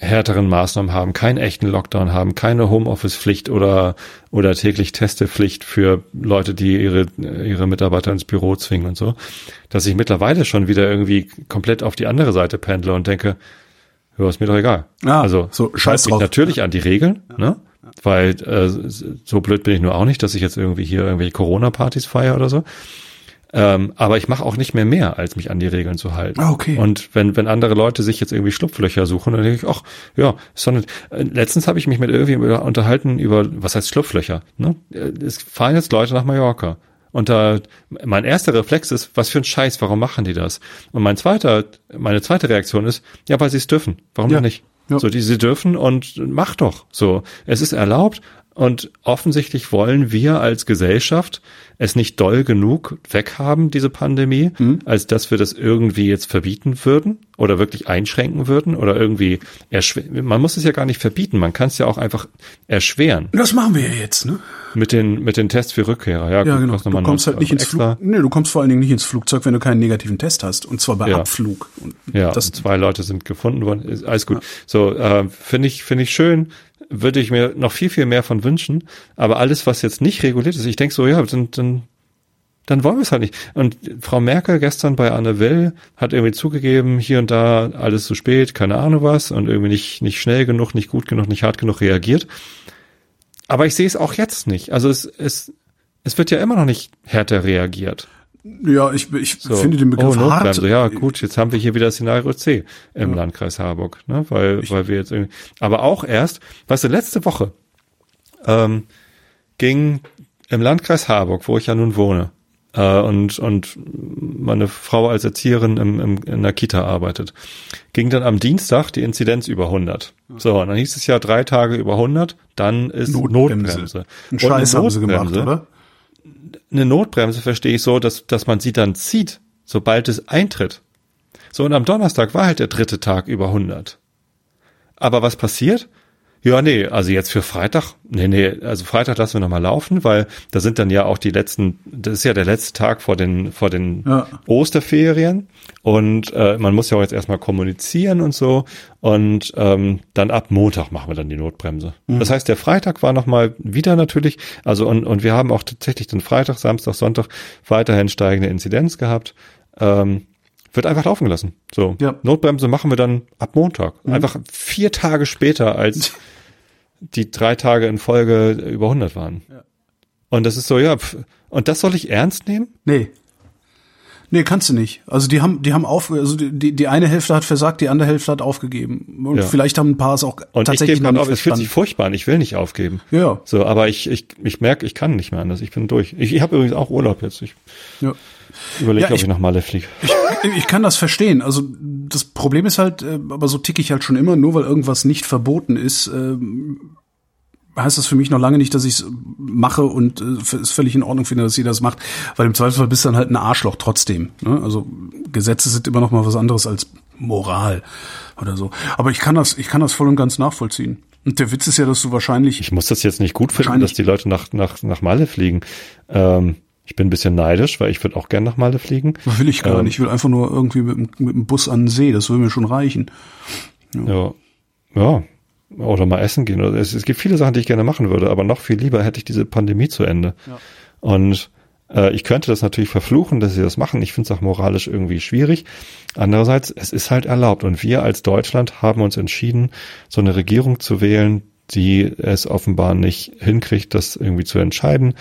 härteren Maßnahmen haben, keinen echten Lockdown haben, keine Homeoffice-Pflicht oder, oder täglich Testepflicht für Leute, die ihre, ihre Mitarbeiter ins Büro zwingen und so, dass ich mittlerweile schon wieder irgendwie komplett auf die andere Seite pendle und denke, ja, ist mir doch egal. Ah, also, so, ich scheiß drauf. natürlich an die Regeln, ne? Weil äh, so blöd bin ich nur auch nicht, dass ich jetzt irgendwie hier irgendwelche Corona-Partys feiere oder so. Ähm, aber ich mache auch nicht mehr mehr, als mich an die Regeln zu halten. Ah, okay. Und wenn, wenn andere Leute sich jetzt irgendwie Schlupflöcher suchen, dann denke ich, ach, ja, nicht. Äh, Letztens habe ich mich mit irgendwie unterhalten über, was heißt Schlupflöcher? Ne? Äh, Es fahren jetzt Leute nach Mallorca. Und da, mein erster Reflex ist, was für ein Scheiß, warum machen die das? Und mein zweiter, meine zweite Reaktion ist, ja, weil sie es dürfen. Warum Ja. denn nicht? Ja. So, die sie dürfen und mach doch. So, es ist erlaubt und offensichtlich wollen wir als Gesellschaft es nicht doll genug weghaben, diese Pandemie, Mhm. als dass wir das irgendwie jetzt verbieten würden oder wirklich einschränken würden oder irgendwie erschweren. Man muss es ja gar nicht verbieten, man kann es ja auch einfach erschweren Das machen wir ja jetzt, ne? mit den, mit den Tests für Rückkehrer. Ja, Ja, genau. Du kommst halt 90 nicht ins extra. Flug. Nee, du kommst vor allen Dingen nicht ins Flugzeug, wenn du keinen negativen Test hast. Und zwar bei Ja. Abflug. Und Ja, das, und zwei Leute sind gefunden worden. Ist alles gut. So, äh, finde ich, finde ich schön. Würde ich mir noch viel, viel mehr von wünschen. Aber alles, was jetzt nicht reguliert ist, ich denke so, ja, dann, dann, dann wollen wir es halt nicht. Und Frau Merkel gestern bei Anne Will hat irgendwie zugegeben, hier und da alles zu spät, keine Ahnung was, und irgendwie nicht, nicht schnell genug, nicht gut genug, nicht hart genug reagiert. Aber ich sehe es auch jetzt nicht. Also es, es, es wird ja immer noch nicht härter reagiert. Ja, ich, ich So. finde den Begriff oh, hart. Ja, gut, jetzt haben wir hier wieder Szenario C im Landkreis Harburg, ne? Weil, weil wir jetzt irgendwie, aber auch erst, weißt du, letzte Woche ähm, ging im Landkreis Harburg, wo ich ja nun wohne, äh, und, und meine Frau als Erzieherin im, im, in der Kita arbeitet, ging dann am Dienstag die Inzidenz über 100. So, und dann hieß es ja drei Tage über 100, dann ist Notbremse. Notbremse. Einen Scheiß haben sie gemacht, oder? Eine Notbremse verstehe ich so, dass, dass man sie dann zieht, sobald es eintritt. So, und am Donnerstag war halt der dritte Tag über 100. Aber was passiert? Ja, nee, also jetzt für Freitag, nee, nee, also Freitag lassen wir nochmal laufen, weil da sind dann ja auch die letzten, das ist ja der letzte Tag vor den, vor den Ja. Osterferien und äh, man muss ja auch jetzt erstmal kommunizieren und so und ähm, dann ab Montag machen wir dann die Notbremse. Das heißt, der Freitag war nochmal wieder natürlich, also und, und wir haben auch tatsächlich den Freitag, Samstag, Sonntag weiterhin steigende Inzidenz gehabt. Ähm, wird einfach laufen gelassen. So. Ja. Notbremse machen wir dann ab Montag. Einfach vier Tage später, als die drei Tage in Folge über 100 waren. Und das ist so, ja, pf, und das soll ich ernst nehmen? Nee. Nee, kannst du nicht. Also die haben, die haben auf, also die, die eine Hälfte hat versagt, die andere Hälfte hat aufgegeben. Und Ja. vielleicht haben ein paar es auch Und ich tatsächlich gebe noch gerade nicht auf, es fühlt sich furchtbar an, ich will nicht aufgeben. Ja. So, aber ich, ich, ich merke, ich kann nicht mehr anders. Ich bin durch. Ich, ich habe übrigens auch Urlaub jetzt. Ich Ja. Überlege, Ja, ob ich- ich nach Malle fliege. Ich, ich kann das verstehen. Also das Problem ist halt, äh, aber so ticke ich halt schon immer, nur weil irgendwas nicht verboten ist, ähm, heißt das für mich noch lange nicht, dass ich es mache und äh, es völlig in Ordnung finde, dass jeder das macht, weil im Zweifelsfall bist du dann halt ein Arschloch trotzdem. Ne? Also Gesetze sind immer noch mal was anderes als Moral oder so. Aber ich kann das, ich kann das voll und ganz nachvollziehen. Und der Witz ist ja, dass du wahrscheinlich Ich muss das jetzt nicht gut finden, dass die Leute nach, nach, nach Malle fliegen. Ähm, ich bin ein bisschen neidisch, weil ich würde auch gern nach Malle fliegen. will ich gar Ähm, nicht. Ich will einfach nur irgendwie mit, dem- mit dem Bus an den See. Das würde mir schon reichen. Ja. Ja. Oder mal essen gehen. Es, es gibt viele Sachen, die ich gerne machen würde, aber noch viel lieber hätte ich diese Pandemie zu Ende. Und äh, ich könnte das natürlich verfluchen, dass sie das machen. Ich finde es auch moralisch irgendwie schwierig. Andererseits, es ist halt erlaubt. Und wir als Deutschland haben uns entschieden, so eine Regierung zu wählen, die es offenbar nicht hinkriegt, das irgendwie zu entscheiden.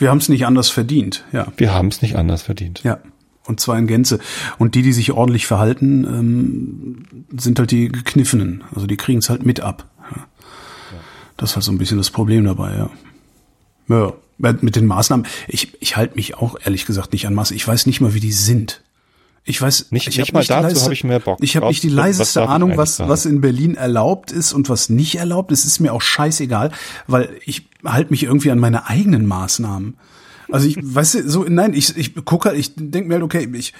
Wir haben es nicht anders verdient. Ja. Wir haben es nicht anders verdient. Ja, und zwar in Gänze. Und die, die sich ordentlich verhalten, ähm, sind halt die Gekniffenen. Also die kriegen es halt mit ab. Ja. Das ist halt so ein bisschen das Problem dabei, ja. Ja, mit den Maßnahmen. Ich, ich halte mich auch ehrlich gesagt nicht an Maßnahmen. Ich weiß nicht mal, wie die sind. Ich weiß Nicht- ich nicht mal die dazu habe ich mehr Bock, Ich habe nicht die was leiseste ich Ahnung, was, sagen. was in Berlin erlaubt ist und was nicht erlaubt ist. Ist mir auch scheißegal, weil ich halte mich irgendwie an meine eigenen Maßnahmen. Also ich, weißt du, so, nein, ich, ich gucke, ich denke mir halt, okay, ich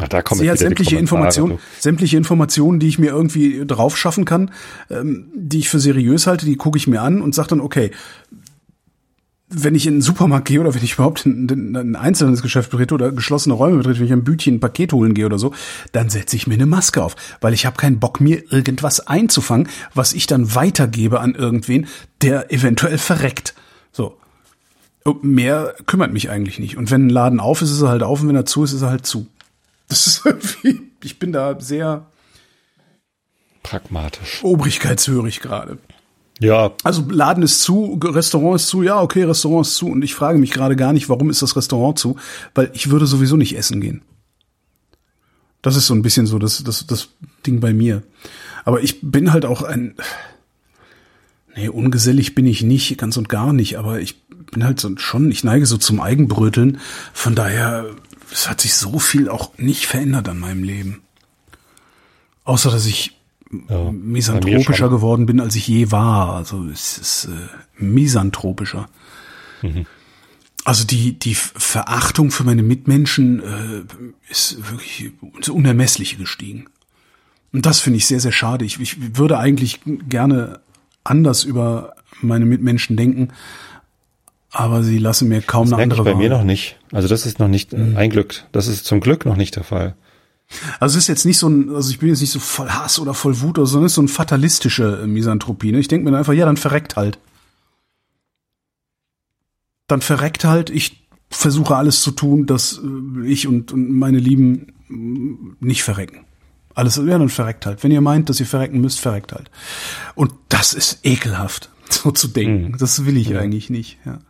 Ach, da kommen sehe jetzt halt sämtliche Informationen, du. sämtliche Informationen, die ich mir irgendwie drauf schaffen kann, ähm, die ich für seriös halte, die gucke ich mir an und sage dann, okay, wenn ich in den Supermarkt gehe oder wenn ich überhaupt in, in ein einzelnes Geschäft betrete oder geschlossene Räume betrete, wenn ich ein Bütchen ein Paket holen gehe oder so, dann setze ich mir eine Maske auf, weil ich habe keinen Bock, mir irgendwas einzufangen, was ich dann weitergebe an irgendwen, der eventuell verreckt. So. Und Mehr kümmert mich eigentlich nicht. Und wenn ein Laden auf ist, ist er halt auf und wenn er zu ist, ist er halt zu. Das ist irgendwie, ich bin da sehr Pragmatisch. obrigkeitshörig gerade. Ja, Also Laden ist zu, Restaurant ist zu, ja, okay, Restaurant ist zu. Und ich frage mich gerade gar nicht, warum ist das Restaurant zu? Weil ich würde sowieso nicht essen gehen. Das ist so ein bisschen so das, das, das Ding bei mir. Aber ich bin halt auch ein, nee, ungesellig bin ich nicht, ganz und gar nicht, aber ich bin halt so schon, ich neige so zum Eigenbröteln. Von daher, es hat sich so viel auch nicht verändert an meinem Leben. Außer, dass ich ja. Bei mir misanthropischer geworden bin, als ich je war. Also es ist äh, misanthropischer. Mhm. Also die, die Verachtung für meine Mitmenschen äh, ist wirklich ins Unermessliche gestiegen. Und das finde ich sehr, sehr schade. Ich, ich würde eigentlich gerne anders über meine Mitmenschen denken, aber sie lassen mir kaum Das eine merke ich andere bei mir Wahl. noch nicht. Also das ist noch nicht Mhm. äh, ein Glück. Das ist zum Glück noch nicht der Fall. Also es ist jetzt nicht so ein, also ich bin jetzt nicht so voll Hass oder voll Wut oder so, sondern es ist so ein fatalistische äh, Misanthropie. Ne? Ich denke mir dann einfach, ja, dann verreckt halt. Dann verreckt halt, ich versuche alles zu tun, dass äh, ich und, und meine Lieben mm, nicht verrecken. Alles, ja, dann verreckt halt. Wenn ihr meint, dass ihr verrecken müsst, verreckt halt. Und das ist ekelhaft, so zu denken. Das will ich eigentlich nicht, ja.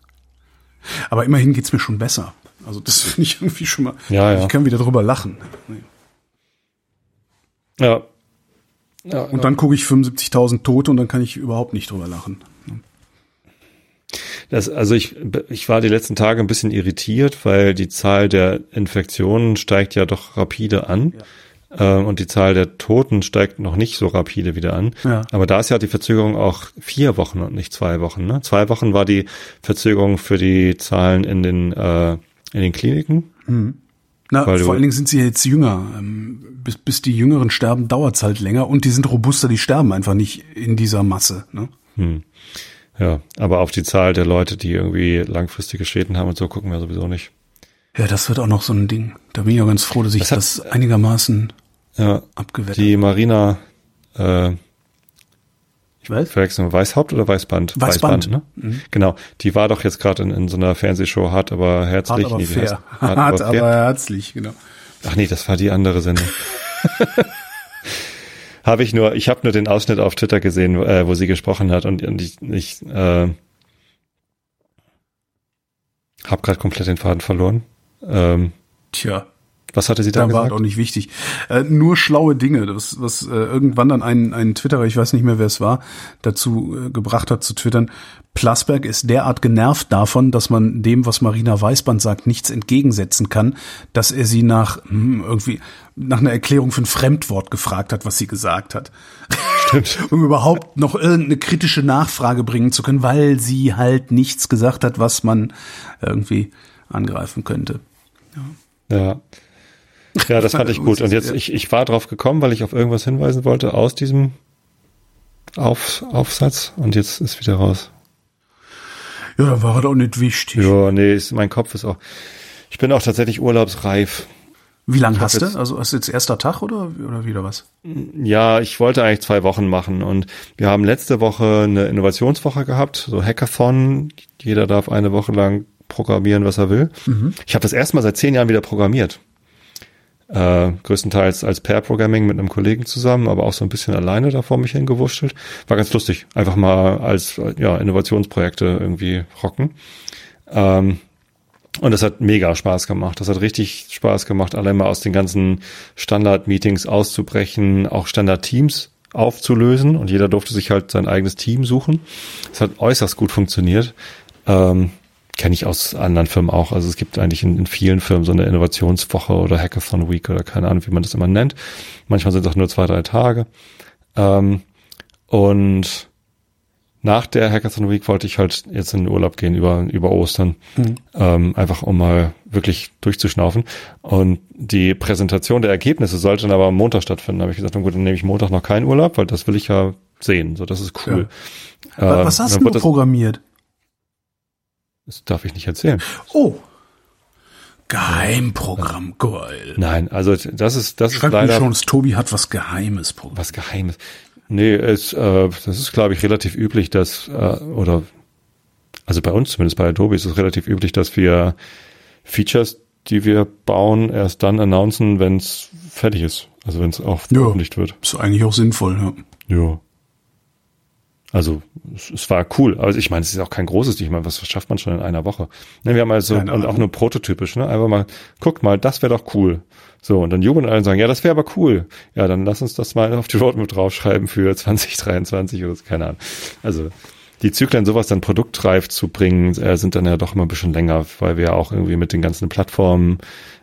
Aber immerhin geht's mir schon besser. Also das finde ich irgendwie schon mal, Ja, ja. ich kann wieder drüber lachen. Nee. Ja. ja Und dann gucke ich 75.000 Tote und dann kann ich überhaupt nicht drüber lachen. Das, also ich, ich war die letzten Tage ein bisschen irritiert, weil die Zahl der Infektionen steigt ja doch rapide an. Ähm, und die Zahl der Toten steigt noch nicht so rapide wieder an. Ja. Aber da ist ja die Verzögerung auch vier Wochen und nicht zwei Wochen. Ne? Zwei Wochen war die Verzögerung für die Zahlen in den, äh, in den Kliniken. Na, Weil vor allen Dingen sind sie jetzt jünger. Ähm, Bis, bis die Jüngeren sterben, dauert's halt länger und die sind robuster, die sterben einfach nicht in dieser Masse. Ne? Ja, aber auf die Zahl der Leute, die irgendwie langfristige Schäden haben und so, gucken wir sowieso nicht. Ja, das wird auch noch so ein Ding. Da bin ich auch ganz froh, dass ich Das hat- das einigermaßen Ja, abgewettet die Marina, äh, Weiß. verwechseln wir Weißhaupt oder Weißband? Weißband. ne? Genau, die war doch jetzt gerade in, in so einer Fernsehshow, hart aber herzlich. Hart aber Nee, heißt- fair. Hart, Hart aber fair. aber herzlich, genau. Ach nee, das war die andere Sendung. habe ich nur, ich habe nur den Ausschnitt auf Twitter gesehen, äh, wo sie gesprochen hat und, und ich, ich äh, habe gerade komplett den Faden verloren. Ähm, Tja, was hatte sie da da war gesagt? auch nicht wichtig. Äh, nur schlaue Dinge, das, was äh, irgendwann dann ein, ein Twitterer, ich weiß nicht mehr, wer es war, dazu äh, gebracht hat zu twittern. Plasberg ist derart genervt davon, dass man dem, was Marina Weißband sagt, nichts entgegensetzen kann, dass er sie nach hm, irgendwie nach einer Erklärung für ein Fremdwort gefragt hat, was sie gesagt hat. Stimmt. um überhaupt noch irgendeine kritische Nachfrage bringen zu können, weil sie halt nichts gesagt hat, was man irgendwie angreifen könnte. Ja. Ja, das fand ich gut. Und jetzt, ich, ich war drauf gekommen, weil ich auf irgendwas hinweisen wollte aus diesem auf, Aufsatz und jetzt ist wieder raus. Ja, da war er doch nicht wichtig. Ja, nee, ist, mein Kopf ist auch. Ich bin auch tatsächlich urlaubsreif. Wie lange hast du? Also hast du jetzt erster Tag oder, oder wieder was? Ja, ich wollte eigentlich zwei Wochen machen und wir haben letzte Woche eine Innovationswoche gehabt, so Hackathon. Jeder darf eine Woche lang programmieren, was er will. Ich habe das erste Mal seit zehn Jahren wieder programmiert. Äh, größtenteils als Pair-Programming mit einem Kollegen zusammen, aber auch so ein bisschen alleine da vor mich hingewurschtelt. War ganz lustig. Einfach mal als ja, Innovationsprojekte irgendwie rocken. Ähm, und das hat mega Spaß gemacht. Das hat richtig Spaß gemacht, allein mal aus den ganzen Standard-Meetings auszubrechen, auch Standard-Teams aufzulösen und jeder durfte sich halt sein eigenes Team suchen. Das hat äußerst gut funktioniert. Ähm, Kenne ich aus anderen Firmen auch. Also es gibt eigentlich in, in vielen Firmen so eine Innovationswoche oder Hackathon Week oder keine Ahnung, wie man das immer nennt. Manchmal sind es auch nur zwei, drei Tage. Ähm, und nach der Hackathon Week wollte ich halt jetzt in den Urlaub gehen über, über Ostern. Ähm, einfach um mal wirklich durchzuschnaufen. Und die Präsentation der Ergebnisse sollte dann aber am Montag stattfinden. Da habe ich gesagt, gut, dann nehme ich Montag noch keinen Urlaub, weil das will ich ja sehen. So, das ist cool. Wa- Ähm, was hast du programmiert? Das darf ich nicht erzählen. Oh. Geheimprogramm, geil. Nein, also das ist, das ist Schreibt mir leider schon, das Tobi hat was Geheimes programmiert. was Geheimes. Nee, es, äh, das ist, glaube ich, relativ üblich, dass, äh, oder also bei uns zumindest bei Adobe ist es relativ üblich, dass wir Features, die wir bauen, erst dann announcen, wenn es fertig ist. Also wenn es auch Ja. veröffentlicht wird. Ist eigentlich auch sinnvoll, ja. Ja. Also es, es war cool. Also ich meine, es ist auch kein großes Ding. Ich meine, was schafft man schon in einer Woche? Ne, wir haben also Keine und auch nur prototypisch, ne? Einfach mal, guckt mal, das wäre doch cool. So, und dann jubeln alle und sagen, ja, das wäre aber cool. Ja, dann lass uns das mal auf die Roadmap draufschreiben für 2023 oder so, keine Ahnung. Also die Zyklen, sowas dann produktreif zu bringen, äh, sind dann ja doch immer ein bisschen länger, weil wir ja auch irgendwie mit den ganzen Plattformen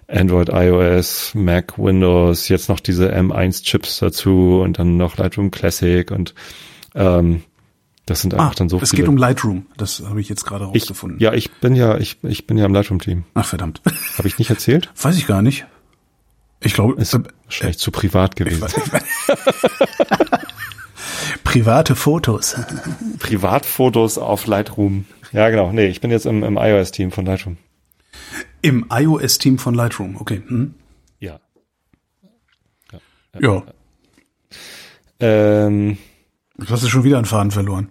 Android, iOS, Mac, Windows, jetzt noch diese M1-Chips dazu und dann noch Lightroom Classic und ähm, das sind einfach Ah, dann so es viele. geht um Lightroom. Das habe ich jetzt gerade ich, rausgefunden. ja, ich bin ja, ich, ich bin ja im Lightroom-Team. Ach, verdammt. Habe ich nicht erzählt? Weiß ich gar nicht. Ich glaube, Ist äh, wahrscheinlich zu privat gewesen. private Fotos. Privatfotos auf Lightroom. Ja, genau. Nee, ich bin jetzt im, im iOS-Team von Lightroom. Im iOS-Team von Lightroom, okay. Hm? Ja. Ja. Ähm, Du hast schon wieder einen Faden verloren.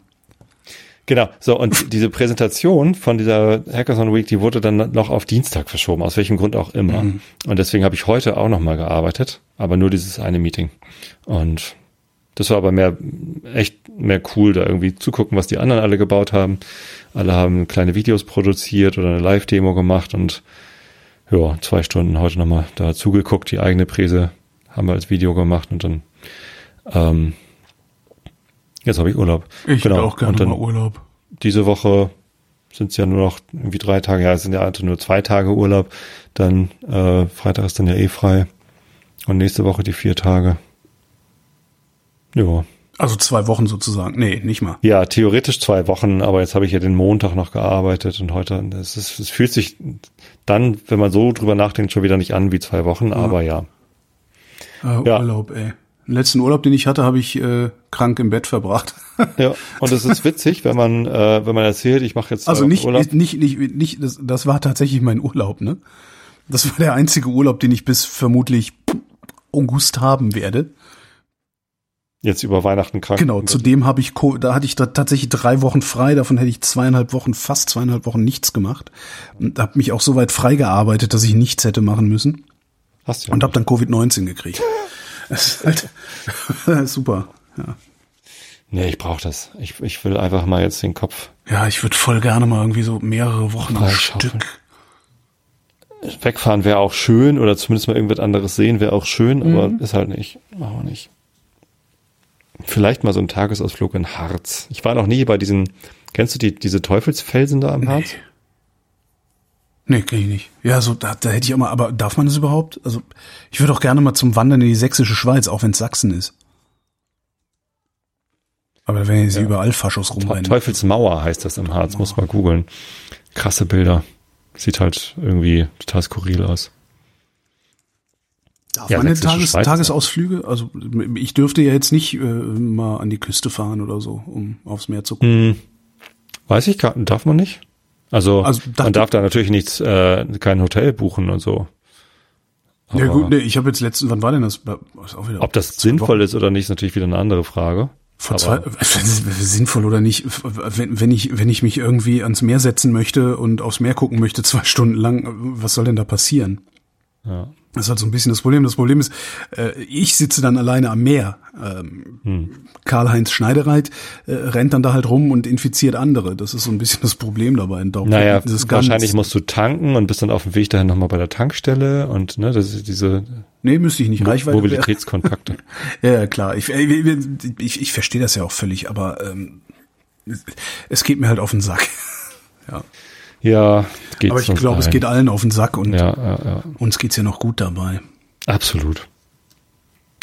Genau, so und diese Präsentation von dieser Hackathon Week, die wurde dann noch auf Dienstag verschoben, aus welchem Grund auch immer. Und deswegen habe ich heute auch nochmal gearbeitet, aber nur dieses eine Meeting. Und das war aber mehr, echt mehr cool, da irgendwie zu gucken, was die anderen alle gebaut haben. Alle haben kleine Videos produziert oder eine Live-Demo gemacht und ja, zwei Stunden heute nochmal da zugeguckt, die eigene Präse haben wir als Video gemacht und dann ähm, jetzt habe ich Urlaub. Ich genau. auch gerne und dann mal Urlaub. diese Woche sind es ja nur noch irgendwie drei Tage, ja, es sind ja also nur zwei Tage Urlaub. Dann äh, Freitag ist dann ja eh frei. Und nächste Woche die vier Tage. Ja, Also zwei Wochen sozusagen. Nee, nicht mal. Ja, theoretisch zwei Wochen, aber jetzt habe ich ja den Montag noch gearbeitet und heute, es, ist, es fühlt sich dann, wenn man so drüber nachdenkt, schon wieder nicht an wie zwei Wochen, ja. aber ja. Äh, ja. Urlaub, ey. Den letzten Urlaub, den ich hatte, habe ich äh, krank im Bett verbracht. ja, und es ist witzig, wenn man äh, wenn man erzählt, ich mache jetzt also nicht Urlaub. nicht nicht nicht das, das war tatsächlich mein Urlaub, ne? Das war der einzige Urlaub, den ich bis vermutlich August haben werde. Jetzt über Weihnachten krank. Genau, zudem habe ich, da hatte ich da tatsächlich drei Wochen frei, davon hätte ich zweieinhalb Wochen, fast zweieinhalb Wochen nichts gemacht. Und habe mich auch so weit freigearbeitet, dass ich nichts hätte machen müssen. Hast du ja Und habe dann Covid-19 gekriegt. Das ist halt super, ja. Nee, ich brauche das. Ich, ich will einfach mal jetzt den Kopf. Ja, ich würde voll gerne mal irgendwie so mehrere Wochen am Stück. Wegfahren wäre auch schön oder zumindest mal irgendwas anderes sehen wäre auch schön, aber mhm. ist halt nicht. Machen wir nicht. Vielleicht mal so ein Tagesausflug in Harz. Ich war noch nie bei diesen, kennst du die, diese Teufelsfelsen da am Harz? Nee, kenn ich nicht. Ja, so, da, da hätte ich auch mal, aber darf man das überhaupt? Also, ich würde auch gerne mal zum Wandern in die sächsische Schweiz, auch wenn es Sachsen ist. Aber wenn sie ja. überall Faschos rumrennen. Teufelsmauer heißt das im Harz, muss mal googeln. Krasse Bilder. Sieht halt irgendwie total skurril aus. Darf ja, man Tages, Tagesausflüge? Also ich dürfte ja jetzt nicht äh, mal an die Küste fahren oder so, um aufs Meer zu gucken. Hm, weiß ich gar darf man nicht. Also, also man darf da natürlich nichts, äh, kein Hotel buchen und so. Aber ja gut, nee, ich habe jetzt letztens, wann war denn das? Wieder, Ob das sinnvoll Wochen. ist oder nicht, ist natürlich wieder eine andere Frage. Vor zwei, sinnvoll oder nicht, wenn, wenn ich, wenn ich mich irgendwie ans Meer setzen möchte und aufs Meer gucken möchte, zwei Stunden lang, was soll denn da passieren? Ja. Das ist halt so ein bisschen das Problem. Das Problem ist, äh, ich sitze dann alleine am Meer. Ähm, hm. Karl-Heinz Schneidereit äh, rennt dann da halt rum und infiziert andere. Das ist so ein bisschen das Problem dabei. Darum naja, wahrscheinlich musst du tanken und bist dann auf dem Weg dahin nochmal bei der Tankstelle und ne, das ist diese Nee, müsste ich nicht. Reichweite Mobilitätskontakte. ja, klar. Ich, ich, ich verstehe das ja auch völlig, aber ähm, es geht mir halt auf den Sack. ja. Ja, geht Aber ich glaube, es geht allen auf den Sack und ja, ja, ja. uns geht's ja noch gut dabei. Absolut.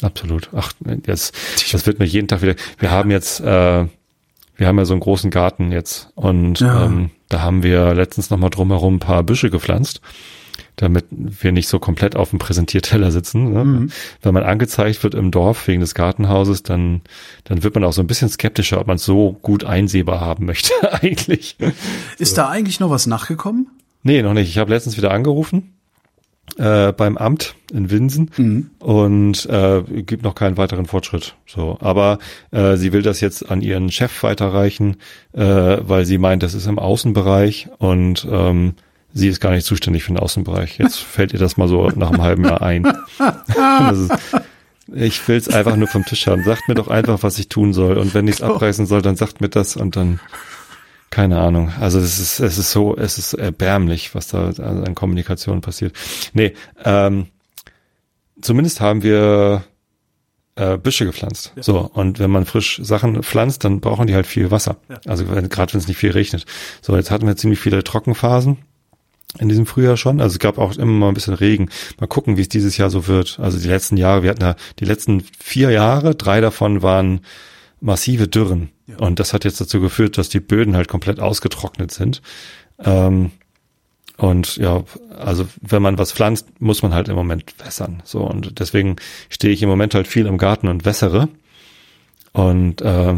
Absolut. Ach, jetzt, das wird mir jeden Tag wieder. Wir haben jetzt, äh, wir haben ja so einen großen Garten jetzt und ähm, da haben wir letztens nochmal drumherum ein paar Büsche gepflanzt damit wir nicht so komplett auf dem Präsentierteller sitzen. Ne? Mhm. Wenn man angezeigt wird im Dorf wegen des Gartenhauses, dann, dann wird man auch so ein bisschen skeptischer, ob man es so gut einsehbar haben möchte eigentlich. Ist so. da eigentlich noch was nachgekommen? Nee, noch nicht. Ich habe letztens wieder angerufen äh, beim Amt in Winsen mhm. und äh, gibt noch keinen weiteren Fortschritt. So, aber äh, sie will das jetzt an ihren Chef weiterreichen, äh, weil sie meint, das ist im Außenbereich und ähm, sie ist gar nicht zuständig für den Außenbereich. Jetzt fällt ihr das mal so nach einem halben Jahr ein. ist, ich will es einfach nur vom Tisch haben. Sagt mir doch einfach, was ich tun soll. Und wenn ich es abreißen soll, dann sagt mir das und dann keine Ahnung. Also es ist, es ist so, es ist erbärmlich, was da an Kommunikation passiert. Nee, ähm, zumindest haben wir äh, Büsche gepflanzt. Ja. So, und wenn man frisch Sachen pflanzt, dann brauchen die halt viel Wasser. Ja. Also gerade wenn es nicht viel regnet. So, jetzt hatten wir ziemlich viele Trockenphasen in diesem Frühjahr schon. Also es gab auch immer mal ein bisschen Regen. Mal gucken, wie es dieses Jahr so wird. Also die letzten Jahre, wir hatten ja die letzten vier Jahre, drei davon waren massive Dürren. Ja. Und das hat jetzt dazu geführt, dass die Böden halt komplett ausgetrocknet sind. Ähm, und ja, also wenn man was pflanzt, muss man halt im Moment wässern. So und deswegen stehe ich im Moment halt viel im Garten und wässere. Und äh,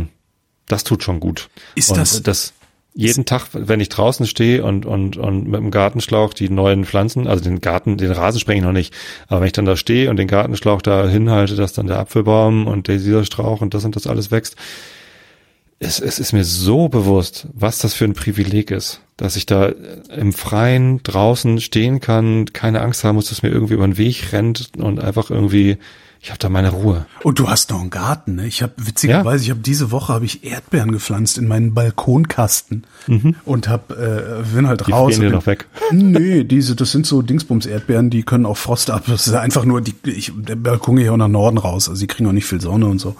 das tut schon gut. Ist und das, das jeden Tag, wenn ich draußen stehe und, und, und mit dem Gartenschlauch die neuen Pflanzen, also den Garten, den Rasen spreng ich noch nicht, aber wenn ich dann da stehe und den Gartenschlauch da hinhalte, dass dann der Apfelbaum und der dieser Strauch und das und das alles wächst, es, es ist mir so bewusst, was das für ein Privileg ist, dass ich da im Freien draußen stehen kann, keine Angst haben muss, dass mir irgendwie über den Weg rennt und einfach irgendwie ich habe da meine Ruhe. Und du hast noch einen Garten, ne? Ich habe witzigerweise, ja? ich habe diese Woche habe ich Erdbeeren gepflanzt in meinen Balkonkasten mhm. und habe äh, bin halt die raus. Die noch weg. Nee, diese das sind so Dingsbums Erdbeeren, die können auch Frost ab. Das ist einfach nur die ich, der Balkon geht ja auch nach Norden raus, also die kriegen auch nicht viel Sonne und so.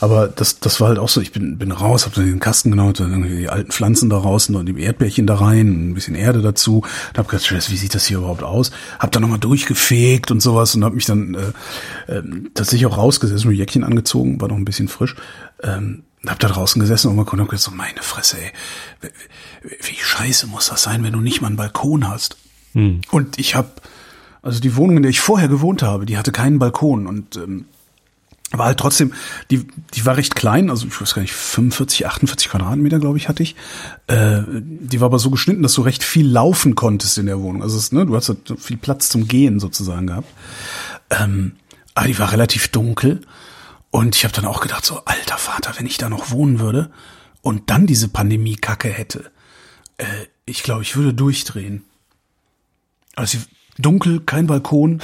Aber das, das war halt auch so, ich bin, bin raus, hab dann den Kasten genommen, dann irgendwie die alten Pflanzen da raus und die Erdbärchen da rein, ein bisschen Erde dazu. Und hab gedacht, wie sieht das hier überhaupt aus? Hab dann nochmal durchgefegt und sowas und hab mich dann äh, äh, tatsächlich auch rausgesessen, mir Jäckchen angezogen, war noch ein bisschen frisch. Ähm, hab da draußen gesessen und hab gedacht, so meine Fresse, ey, wie, scheiße muss das sein, wenn du nicht mal einen Balkon hast? Hm. Und ich hab also die Wohnung, in der ich vorher gewohnt habe, die hatte keinen Balkon und ähm, war halt trotzdem, die, die war recht klein, also ich weiß gar nicht, 45, 48 Quadratmeter, glaube ich, hatte ich. Äh, die war aber so geschnitten, dass du recht viel laufen konntest in der Wohnung. Also es, ne, du hast halt viel Platz zum Gehen sozusagen gehabt. Ähm, aber die war relativ dunkel. Und ich habe dann auch gedacht, so, alter Vater, wenn ich da noch wohnen würde und dann diese Pandemie-Kacke hätte, äh, ich glaube, ich würde durchdrehen. Also dunkel, kein Balkon.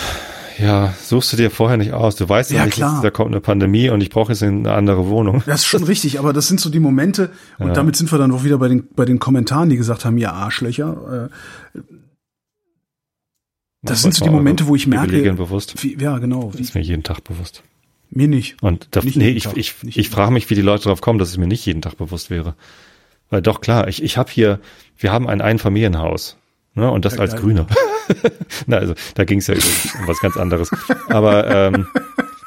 Ja, suchst du dir vorher nicht aus. Du weißt ja, nicht, klar. da kommt eine Pandemie und ich brauche jetzt eine andere Wohnung. Das ist schon richtig, aber das sind so die Momente, und ja. damit sind wir dann auch wieder bei den, bei den Kommentaren, die gesagt haben, ja, Arschlöcher. Äh, das sind so die Momente, wo ich merke. bewusst. Wie, ja, genau. Das ist mir jeden Tag bewusst. Mir nicht. Und da, nicht nee, ich, Tag. ich, ich, ich frage mich, wie die Leute darauf kommen, dass es mir nicht jeden Tag bewusst wäre. Weil doch klar, ich, ich habe hier, wir haben ein Einfamilienhaus. Ne, und das ja, als geil. Grüner. Na, also da ging es ja um was ganz anderes. Aber ähm,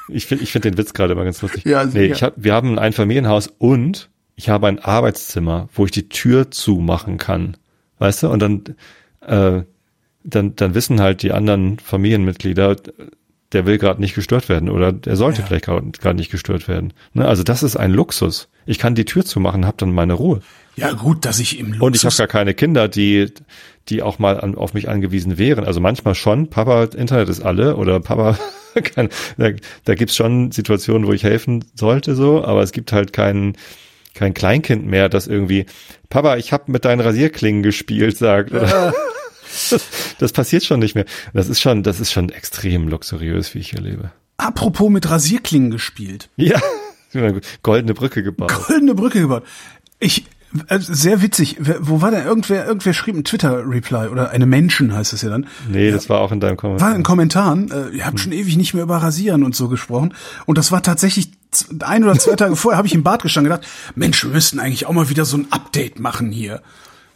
ich finde ich finde den Witz gerade immer ganz lustig. Ja, nee, ich hab, wir haben ein Einfamilienhaus und ich habe ein Arbeitszimmer, wo ich die Tür zumachen kann. Weißt du? Und dann, äh, dann, dann wissen halt die anderen Familienmitglieder, der will gerade nicht gestört werden oder der sollte ja. vielleicht gerade nicht gestört werden. Ne? Also das ist ein Luxus. Ich kann die Tür zumachen, habe dann meine Ruhe. Ja gut, dass ich im Luxus und ich habe gar keine Kinder, die die auch mal an, auf mich angewiesen wären. Also manchmal schon, Papa, Internet ist alle oder Papa kann, da, da gibt's schon Situationen, wo ich helfen sollte so, aber es gibt halt keinen kein Kleinkind mehr, das irgendwie Papa, ich habe mit deinen Rasierklingen gespielt, sagt. Oder? Das, passiert schon nicht mehr. Das ist schon, das ist schon extrem luxuriös, wie ich hier lebe. Apropos mit Rasierklingen gespielt. Ja, goldene Brücke gebaut. Goldene Brücke gebaut. Ich, sehr witzig. Wo war der? Irgendwer, irgendwer schrieb ein Twitter-Reply oder eine Menschen heißt es ja dann. Nee, das war auch in deinem Kommentar. War in Kommentaren. Äh, ihr habt schon ewig nicht mehr über Rasieren und so gesprochen. Und das war tatsächlich ein oder zwei Tage vorher, habe ich im Bad gestanden und gedacht, Mensch, wir müssten eigentlich auch mal wieder so ein Update machen hier.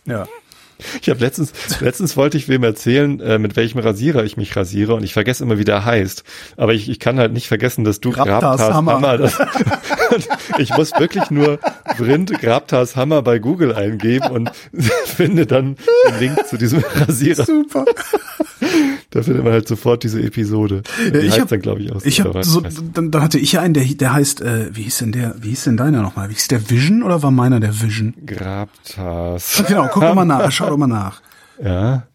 Ja. Ich habe letztens, letztens wollte ich wem erzählen, äh, mit welchem Rasierer ich mich rasiere und ich vergesse immer, wie der heißt. Aber ich, ich kann halt nicht vergessen, dass du Grabtas, Grabtas Hammer. Hammer das, ich muss wirklich nur Vrind Grabtas Hammer bei Google eingeben und finde dann den Link zu diesem Rasierer. Super. Da findet man halt sofort diese Episode. Die ich hab, dann, glaube ich, auch. Ich hab so, dann, dann hatte ich ja einen, der, der heißt, äh, wie hieß denn der, wie hieß denn deiner nochmal? Wie hieß der Vision oder war meiner der Vision? Grabtas. Genau, guck doch mal nach, schau doch mal nach. Ja.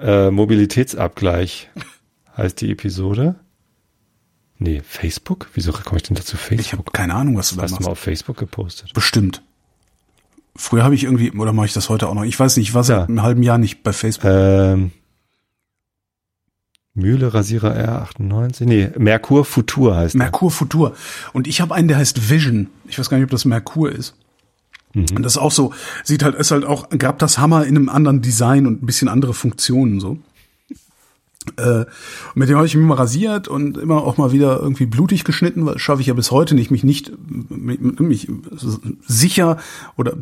Äh, Mobilitätsabgleich heißt die Episode. Nee, Facebook? Wieso komme ich denn dazu Facebook? Ich habe keine Ahnung, was du da machst. Hast du mal auf Facebook gepostet? Bestimmt. Früher habe ich irgendwie, oder mache ich das heute auch noch? Ich weiß nicht, ich war seit ja. einem halben Jahr nicht bei Facebook. Ähm, Mühle Rasierer R98. Nee, Merkur Futur heißt Merkur der. Futur. Und ich habe einen, der heißt Vision. Ich weiß gar nicht, ob das Merkur ist. Mhm. Und das ist auch so, sieht halt, ist halt auch, gab das Hammer in einem anderen Design und ein bisschen andere Funktionen so. Äh, mit dem habe ich mich mal rasiert und immer auch mal wieder irgendwie blutig geschnitten, weil schaffe ich ja bis heute nicht, mich nicht mich, mich sicher oder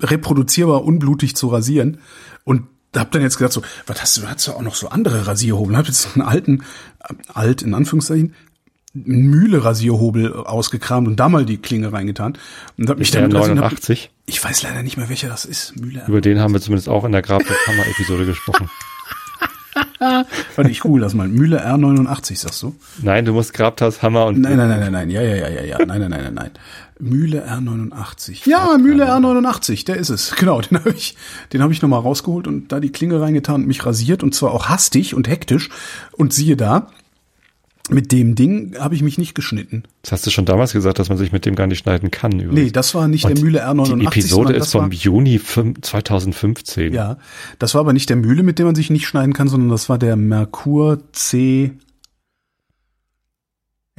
reproduzierbar unblutig zu rasieren. Und hab dann jetzt gedacht so, was hast du, hast du auch noch so andere Rasierhobel? Hab jetzt einen alten, äh, alt in Anführungszeichen, Mühle-Rasierhobel ausgekramt und da mal die Klinge reingetan und hab mich dann 89. Hab, ich weiß leider nicht mehr, welcher das ist. Mühle. Über den haben wir zumindest auch in der Grab der Kammer Episode gesprochen. Warte, ich google das mal. Mühle R89, sagst du? Nein, du musst Grabtas Hammer und. Nein, nein, nein, nein, nein. Ja, ja, ja, ja, ja. Nein, nein, nein, nein, nein. Mühle R89. Ja, Mühle R89, der ist es. Genau, den habe ich, den habe ich nochmal rausgeholt und da die Klinge reingetan und mich rasiert und zwar auch hastig und hektisch. Und siehe da, mit dem Ding habe ich mich nicht geschnitten. Das hast du schon damals gesagt, dass man sich mit dem gar nicht schneiden kann. Übrigens. Nee, das war nicht und der Mühle R89. Die Episode ist vom Juni 2015. Ja, das war aber nicht der Mühle, mit dem man sich nicht schneiden kann, sondern das war der Merkur C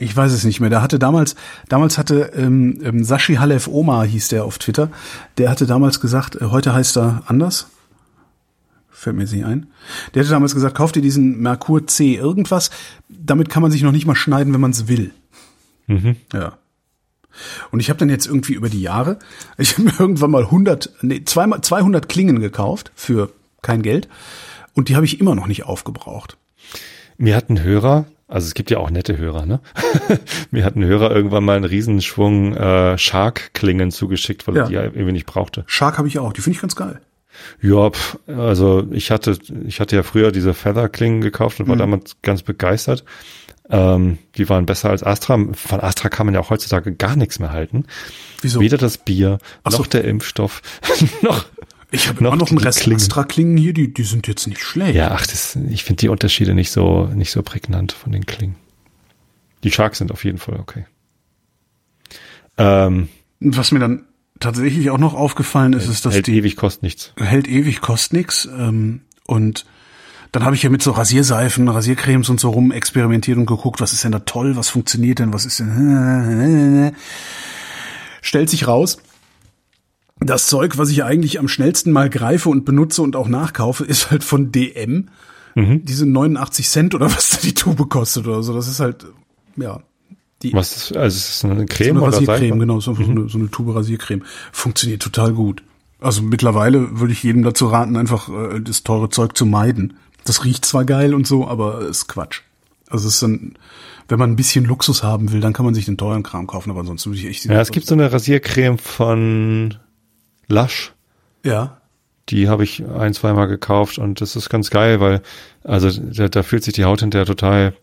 ich weiß es nicht mehr. Der hatte damals, damals hatte ähm, ähm, Sashi Halef Oma hieß der auf Twitter. Der hatte damals gesagt, äh, heute heißt er anders. Fällt mir jetzt nicht ein. Der hatte damals gesagt, kauf dir diesen Merkur C irgendwas. Damit kann man sich noch nicht mal schneiden, wenn man es will. Mhm. Ja. Und ich habe dann jetzt irgendwie über die Jahre, ich habe mir irgendwann mal 100, nee, zweimal 200 Klingen gekauft für kein Geld und die habe ich immer noch nicht aufgebraucht. Mir hat ein Hörer, also es gibt ja auch nette Hörer, ne? Mir hat ein Hörer irgendwann mal einen Riesenschwung äh, Shark-Klingen zugeschickt, weil Ja. er die irgendwie nicht brauchte. Shark habe ich auch, die finde ich ganz geil. Ja, pf, also ich hatte, ich hatte ja früher diese Feather-Klingen gekauft und war damals ganz begeistert. Ähm, die waren besser als Astra. Von Astra kann man ja auch heutzutage gar nichts mehr halten. Wieso? Weder das Bier, Ach so. noch der Impfstoff, noch. Ich habe immer noch einen Rest Klingen. extra Klingen hier, die, die sind jetzt nicht schlecht. Ja, ach, das, ich finde die Unterschiede nicht so, nicht so prägnant von den Klingen. Die Sharks sind auf jeden Fall okay. Ähm, Was mir dann tatsächlich auch noch aufgefallen ist, ist, dass hält die ewig, kostet nichts. hält ewig, kostet nix. Ähm, und dann habe ich ja mit so Rasierseifen, Rasiercremes und so rum experimentiert und geguckt, was ist denn da toll, was funktioniert denn, was ist denn. Stellt sich raus, das Zeug, was ich eigentlich am schnellsten mal greife und benutze und auch nachkaufe, ist halt von DM. Diese 89 Cent oder was da die Tube kostet oder so. Das ist halt, ja, die Was ist, also ist es eine so Creme eine oder Rasiercreme, genau, so, so, eine, so eine Tube Rasiercreme. Funktioniert total gut. Also mittlerweile würde ich jedem dazu raten, einfach äh, das teure Zeug zu meiden. Das riecht zwar geil und so, aber ist Quatsch. Also es ist dann, wenn man ein bisschen Luxus haben will, dann kann man sich den teuren Kram kaufen, aber ansonsten würde ich echt Ja, es gibt so eine Rasiercreme von Lush. ja, Die habe ich ein, zweimal gekauft und das ist ganz geil, weil also da, da fühlt sich die Haut hinterher total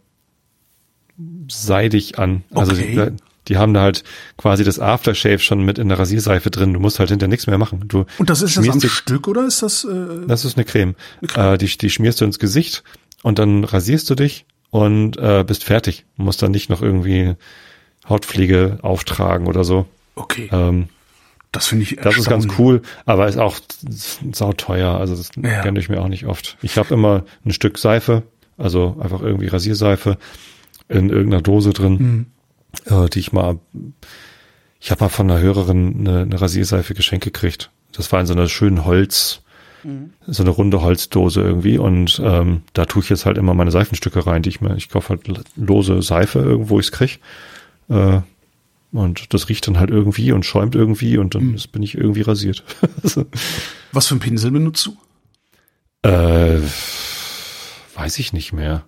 seidig an. Also Okay. die, die haben da halt quasi das Aftershave schon mit in der Rasierseife drin. Du musst halt hinterher nichts mehr machen. Du und das ist das am dir- Stück oder ist das äh, Das ist eine Creme. Äh, die, die schmierst du ins Gesicht und dann rasierst du dich und äh, bist fertig. Du musst dann nicht noch irgendwie Hautpflege auftragen oder so. okay, Ähm, das finde ich das ist ganz cool, aber ist auch sauteuer. Also das Ja. gönne ich mir auch nicht oft. Ich habe immer ein Stück Seife, also einfach irgendwie Rasierseife in irgendeiner Dose drin, äh, die ich mal, ich habe mal von einer Hörerin eine, eine Rasierseife geschenkt gekriegt. Das war in so einer schönen Holz, so eine runde Holzdose irgendwie und ähm, da tue ich jetzt halt immer meine Seifenstücke rein, die ich mir, ich kaufe halt lose Seife irgendwo ich es krieg. Äh, und das riecht dann halt irgendwie und schäumt irgendwie und dann ist- bin ich irgendwie rasiert. Was für einen Pinsel benutzt du? äh, weiß ich nicht mehr.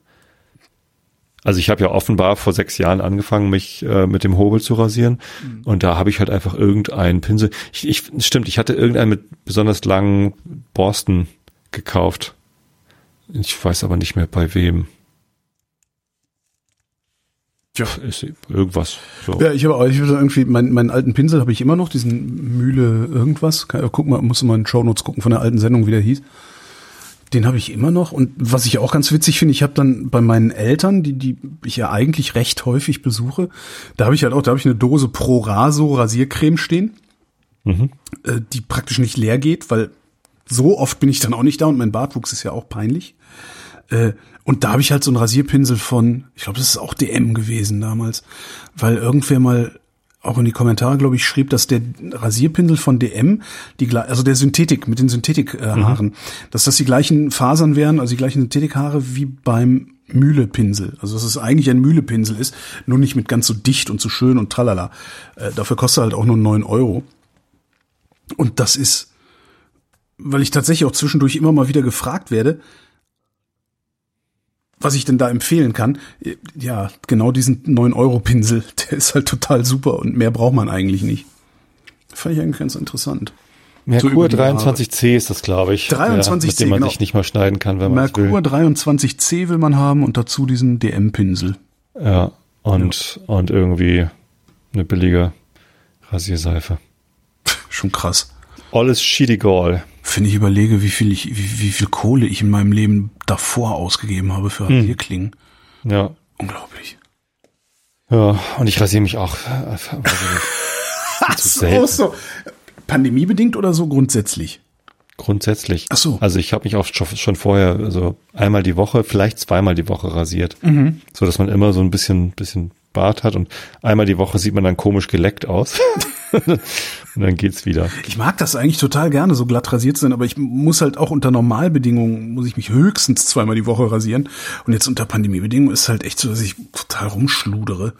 Also ich habe ja offenbar vor sechs Jahren angefangen, mich äh, mit dem Hobel zu rasieren. Und da habe ich halt einfach irgendeinen Pinsel. Ich, ich, stimmt, ich hatte irgendeinen mit besonders langen Borsten gekauft. Ich weiß aber nicht mehr bei wem. Tja. Ist irgendwas. So. Ja, ich habe auch, ich habe irgendwie, meinen, meinen alten Pinsel habe ich immer noch, diesen Mühle irgendwas. Guck mal, musst du mal in Shownotes gucken von der alten Sendung, wie der hieß. Den habe ich immer noch. Und was ich auch ganz witzig finde, ich habe dann bei meinen Eltern, die, die ich ja eigentlich recht häufig besuche, da habe ich halt auch, da habe ich eine Dose Pro Raso Rasiercreme stehen, äh, die praktisch nicht leer geht, weil so oft bin ich dann auch nicht da und mein Bartwuchs ist ja auch peinlich. Äh, und da habe ich halt so einen Rasierpinsel von, ich glaube, das ist auch DM gewesen damals, weil irgendwer mal auch in die Kommentare, glaube ich, schrieb, dass der Rasierpinsel von DM, die also der Synthetik mit den Synthetikhaaren, dass das die gleichen Fasern wären, also die gleichen Synthetikhaare wie beim Mühlepinsel. Also dass es eigentlich ein Mühlepinsel ist, nur nicht mit ganz so dicht und so schön und tralala. Äh, dafür kostet er halt auch nur neun Euro. Und das ist, weil ich tatsächlich auch zwischendurch immer mal wieder gefragt werde, was ich denn da empfehlen kann, ja, genau diesen 9-Euro-Pinsel, der ist halt total super und mehr braucht man eigentlich nicht. Fand ich eigentlich ganz interessant. Merkur Jahre. 23C ist das, glaube ich. 23C, der, mit dem man genau. sich nicht mal schneiden kann, wenn man. Merkur 23C will man haben und dazu diesen DM-Pinsel. Ja, und, und irgendwie eine billige Rasierseife. Schon krass. Alles Schidigol. Wenn ich überlege, wie viel ich, wie, wie viel Kohle ich in meinem Leben davor ausgegeben habe für Rasierklingen. Ja. Unglaublich. Ja, und ich rasiere mich auch. äh. Ach so, selten. so. Pandemiebedingt oder so grundsätzlich? Grundsätzlich. Ach so. Also ich habe mich auch schon, schon vorher, also einmal die Woche, vielleicht zweimal die Woche rasiert. Mhm. So dass man immer so ein bisschen, bisschen Bart hat und einmal die Woche sieht man dann komisch geleckt aus. und dann geht's wieder. Ich mag das eigentlich total gerne, so glatt rasiert zu sein, aber ich muss halt auch unter Normalbedingungen, muss ich mich höchstens zweimal die Woche rasieren. Und jetzt unter Pandemiebedingungen ist halt echt so, dass ich total rumschludere.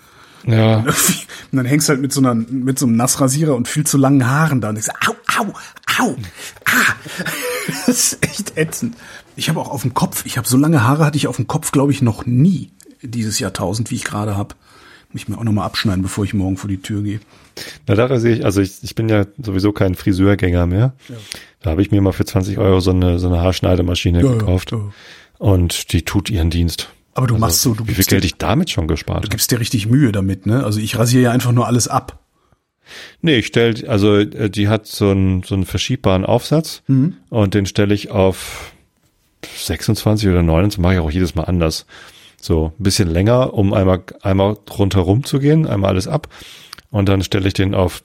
Ja. Und dann hängst du halt mit so einer, mit so einem Nassrasierer und viel zu langen Haaren da und denkst, au, au, au, ah. Das ist echt ätzend. Ich habe auch auf dem Kopf, ich habe so lange Haare hatte ich auf dem Kopf, glaube ich, noch nie dieses Jahrtausend, wie ich gerade habe. Muss ich mir auch nochmal abschneiden, bevor ich morgen vor die Tür gehe. Na, da sehe ich, also ich, ich bin ja sowieso kein Friseurgänger mehr. Ja. Da habe ich mir mal für 20 Euro so eine, so eine Haarschneidemaschine ja, gekauft. Ja, Und die tut ihren Dienst. Aber du also, machst so, du Wie viel Geld dir, ich damit schon gespart Du gibst dir richtig Mühe damit, ne? Also ich rasiere ja einfach nur alles ab. Nee, ich stell, also äh, die hat so einen, so einen verschiebbaren Aufsatz mhm. und den stelle ich auf 26 oder 29, mache ich auch jedes Mal anders. So ein bisschen länger, um einmal, einmal rundherum zu gehen, einmal alles ab. Und dann stelle ich den auf